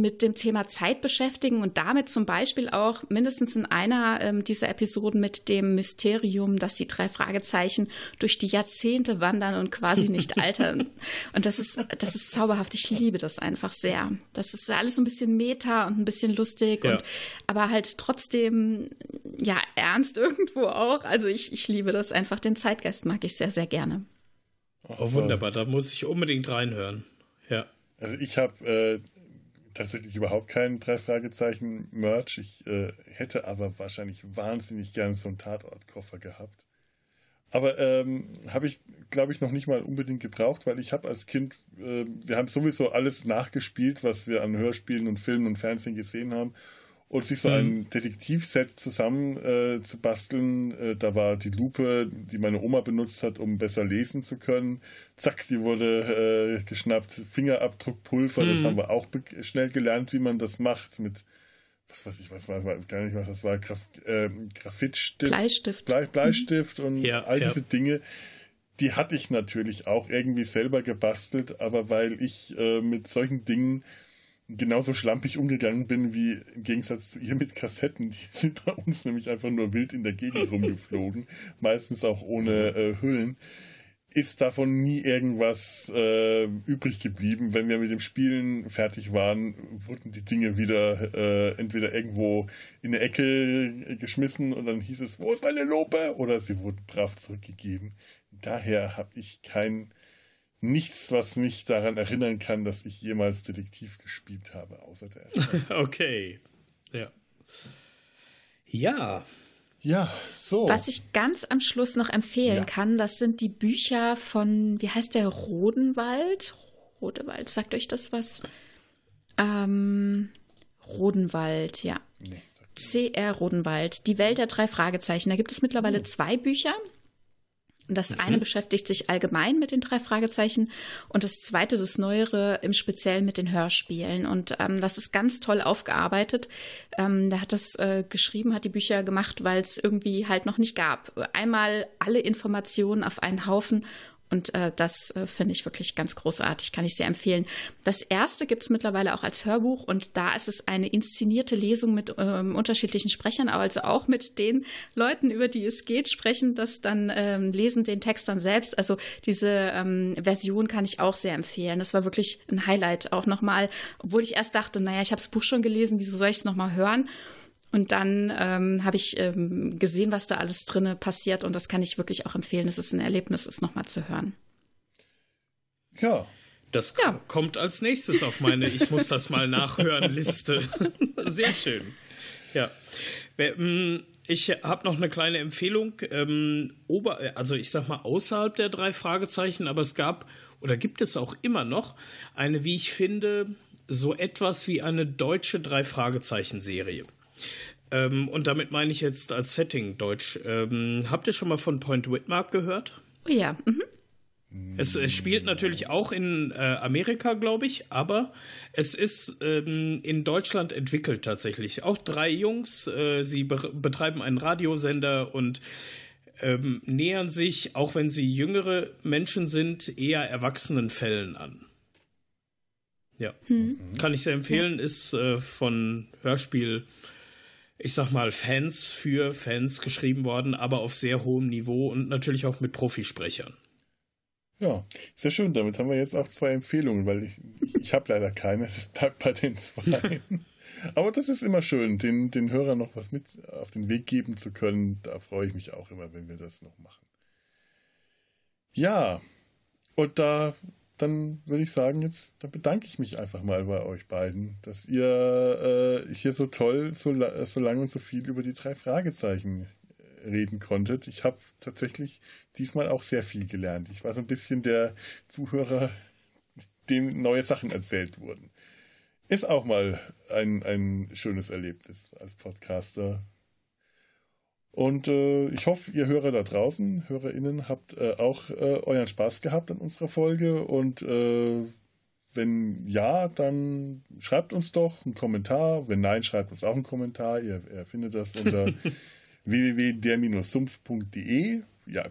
mit dem Thema Zeit beschäftigen und damit zum Beispiel auch mindestens in einer ähm, dieser Episoden mit dem Mysterium, dass die drei Fragezeichen durch die Jahrzehnte wandern und quasi nicht altern. Und das ist, das ist zauberhaft. Ich liebe das einfach sehr. Das ist alles so ein bisschen meta und ein bisschen lustig ja. und aber halt trotzdem ja ernst irgendwo auch. Also ich, ich liebe das einfach. Den Zeitgeist mag ich sehr, sehr gerne. Oh, wunderbar. Da muss ich unbedingt reinhören. Ja. Also ich habe äh, tatsächlich überhaupt kein drei Fragezeichen Merch. Ich äh, hätte aber wahrscheinlich wahnsinnig gern so einen Tatortkoffer gehabt. Aber ähm, habe ich, glaube ich, noch nicht mal unbedingt gebraucht, weil ich habe als Kind, äh, wir haben sowieso alles nachgespielt, was wir an Hörspielen und Filmen und Fernsehen gesehen haben und sich so mhm. ein Detektivset zusammen äh, zu basteln. Äh, da war die Lupe, die meine Oma benutzt hat, um besser lesen zu können. Zack, die wurde äh, geschnappt. Fingerabdruckpulver, mhm. das haben wir auch schnell gelernt, wie man das macht mit was weiß ich, was war, war gar nicht, was das war, Graf, äh, Graphitstift, Bleistift, Blei, Bleistift mhm. und ja, all diese ja. Dinge die hatte ich natürlich auch irgendwie selber gebastelt, aber weil ich äh, mit solchen Dingen genauso schlampig umgegangen bin wie im Gegensatz zu ihr mit Kassetten. Die sind bei uns nämlich einfach nur wild in der Gegend rumgeflogen, meistens auch ohne äh, Hüllen. Ist davon nie irgendwas äh, übrig geblieben. Wenn wir mit dem Spielen fertig waren, wurden die Dinge wieder äh, entweder irgendwo in eine Ecke geschmissen und dann hieß es, wo ist meine Lope? Oder sie wurden brav zurückgegeben. Daher habe ich kein nichts, was mich daran erinnern kann, dass ich jemals Detektiv gespielt habe, außer der. okay. Ja. Ja. Ja, so. Was ich ganz am Schluss noch empfehlen ja. kann, das sind die Bücher von, wie heißt der, Rodenwald? Rodewald, sagt euch das was? Ähm, Rodenwald, ja. Nee, C.R. Rodenwald, Die Welt der drei Fragezeichen. Da gibt es mittlerweile mhm. zwei Bücher. Das mhm. eine beschäftigt sich allgemein mit den drei Fragezeichen und das zweite, das Neuere, im Speziellen mit den Hörspielen. Und ähm, das ist ganz toll aufgearbeitet. Ähm, der hat das äh, geschrieben, hat die Bücher gemacht, weil es irgendwie halt noch nicht gab. Einmal alle Informationen auf einen Haufen und äh, das äh, finde ich wirklich ganz großartig, kann ich sehr empfehlen. Das erste gibt es mittlerweile auch als Hörbuch und da ist es eine inszenierte Lesung mit ähm, unterschiedlichen Sprechern, aber also auch mit den Leuten, über die es geht, sprechen das dann, ähm, lesen den Text dann selbst. Also diese ähm, Version kann ich auch sehr empfehlen. Das war wirklich ein Highlight auch nochmal, obwohl ich erst dachte, naja, ich habe das Buch schon gelesen, wieso soll ich es nochmal hören? Und dann ähm, habe ich ähm, gesehen, was da alles drinne passiert und das kann ich wirklich auch empfehlen. Es ist ein Erlebnis, es nochmal zu hören. Ja. Das ja. kommt als nächstes auf meine Ich muss das mal nachhören Liste. Sehr schön. Ja. Mm, ich habe noch eine kleine Empfehlung. Ähm, ober, also ich sag mal außerhalb der drei Fragezeichen, aber es gab oder gibt es auch immer noch eine, wie ich finde, so etwas wie eine deutsche drei Fragezeichen Serie. Ähm, und damit meine ich jetzt als Setting Deutsch. Ähm, habt ihr schon mal von Point Whitmark gehört? Ja. Mhm. Es, es, spielt natürlich auch in äh, Amerika, glaube ich, aber es ist ähm, in Deutschland entwickelt tatsächlich. Auch drei Jungs, äh, sie be betreiben einen Radiosender und ähm, nähern sich, auch wenn sie jüngere Menschen sind, eher erwachsenen Fällen an. Ja, hm. kann ich sehr empfehlen, ist äh, von Hörspiel ich sag mal, Fans für Fans geschrieben worden, aber auf sehr hohem Niveau und natürlich auch mit Profisprechern. Ja, sehr schön. Damit haben wir jetzt auch zwei Empfehlungen, weil ich, ich, habe leider keine. Das bleibt bei den zwei. aber das ist immer schön, den, den Hörern noch was mit auf den Weg geben zu können. Da freue ich mich auch immer, wenn wir das noch machen. Ja, und da dann würde ich sagen, jetzt dann bedanke ich mich einfach mal bei euch beiden, dass ihr äh, hier so toll, so, so lange und so viel über die drei Fragezeichen reden konntet. Ich habe tatsächlich diesmal auch sehr viel gelernt. Ich war so ein bisschen der Zuhörer, dem neue Sachen erzählt wurden. Ist auch mal ein, ein schönes Erlebnis als Podcaster, und äh, ich hoffe, ihr Hörer da draußen, HörerInnen, habt äh, auch äh, euren Spaß gehabt an unserer Folge. Und äh, wenn ja, dann schreibt uns doch einen Kommentar. Wenn nein, schreibt uns auch einen Kommentar. Ihr, ihr findet das unter www.der-sumpf.de. Ja,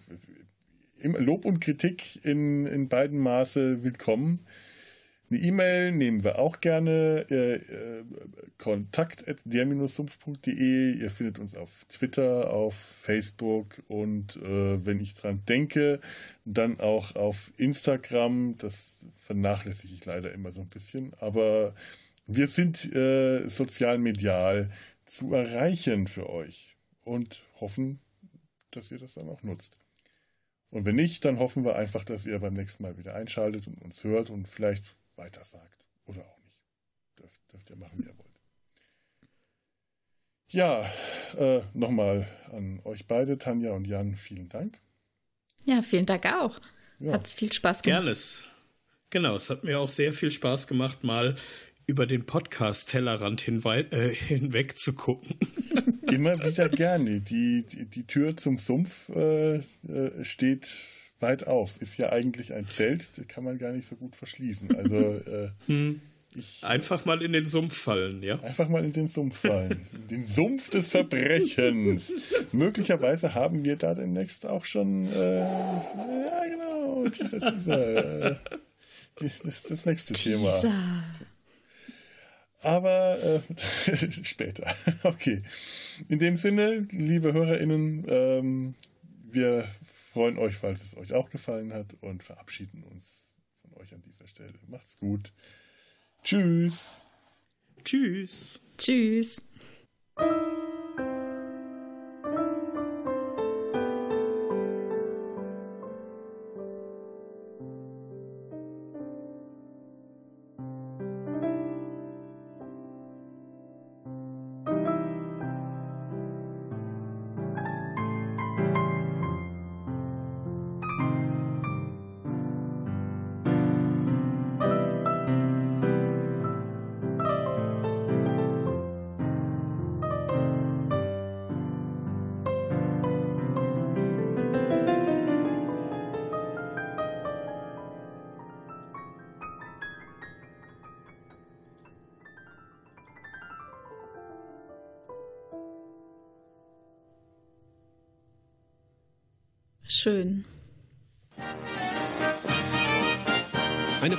Lob und Kritik in, in beiden Maße willkommen. Eine E-Mail nehmen wir auch gerne. Äh, äh, kontakt at der-sumpf.de. Ihr findet uns auf Twitter, auf Facebook und äh, wenn ich dran denke, dann auch auf Instagram. Das vernachlässige ich leider immer so ein bisschen. Aber wir sind äh, sozial medial zu erreichen für euch und hoffen, dass ihr das dann auch nutzt. Und wenn nicht, dann hoffen wir einfach, dass ihr beim nächsten Mal wieder einschaltet und uns hört und vielleicht weiter sagt. Oder auch nicht. Dürft, dürft ihr machen, wie ihr wollt. Ja, äh, nochmal an euch beide, Tanja und Jan, vielen Dank. Ja, vielen Dank auch. Ja. Hat viel Spaß gemacht. Gernes. Genau, es hat mir auch sehr viel Spaß gemacht, mal über den Podcast-Tellerrand äh, hinweg zu gucken. Immer wieder gerne. Die, die, die Tür zum Sumpf äh, äh steht weit auf. Ist ja eigentlich ein Zelt, das kann man gar nicht so gut verschließen. Also äh, hm. ich, einfach mal in den Sumpf fallen, ja? Einfach mal in den Sumpf fallen. in den Sumpf des Verbrechens. Möglicherweise haben wir da demnächst auch schon äh, ja genau, dieser, dieser, äh, das, das, nächste Thema. Aber äh, später. Okay. In dem Sinne, liebe HörerInnen, ähm, wir freuen euch, falls es euch auch gefallen hat und verabschieden uns von euch an dieser Stelle. Macht's gut. Tschüss. Tschüss. Tschüss.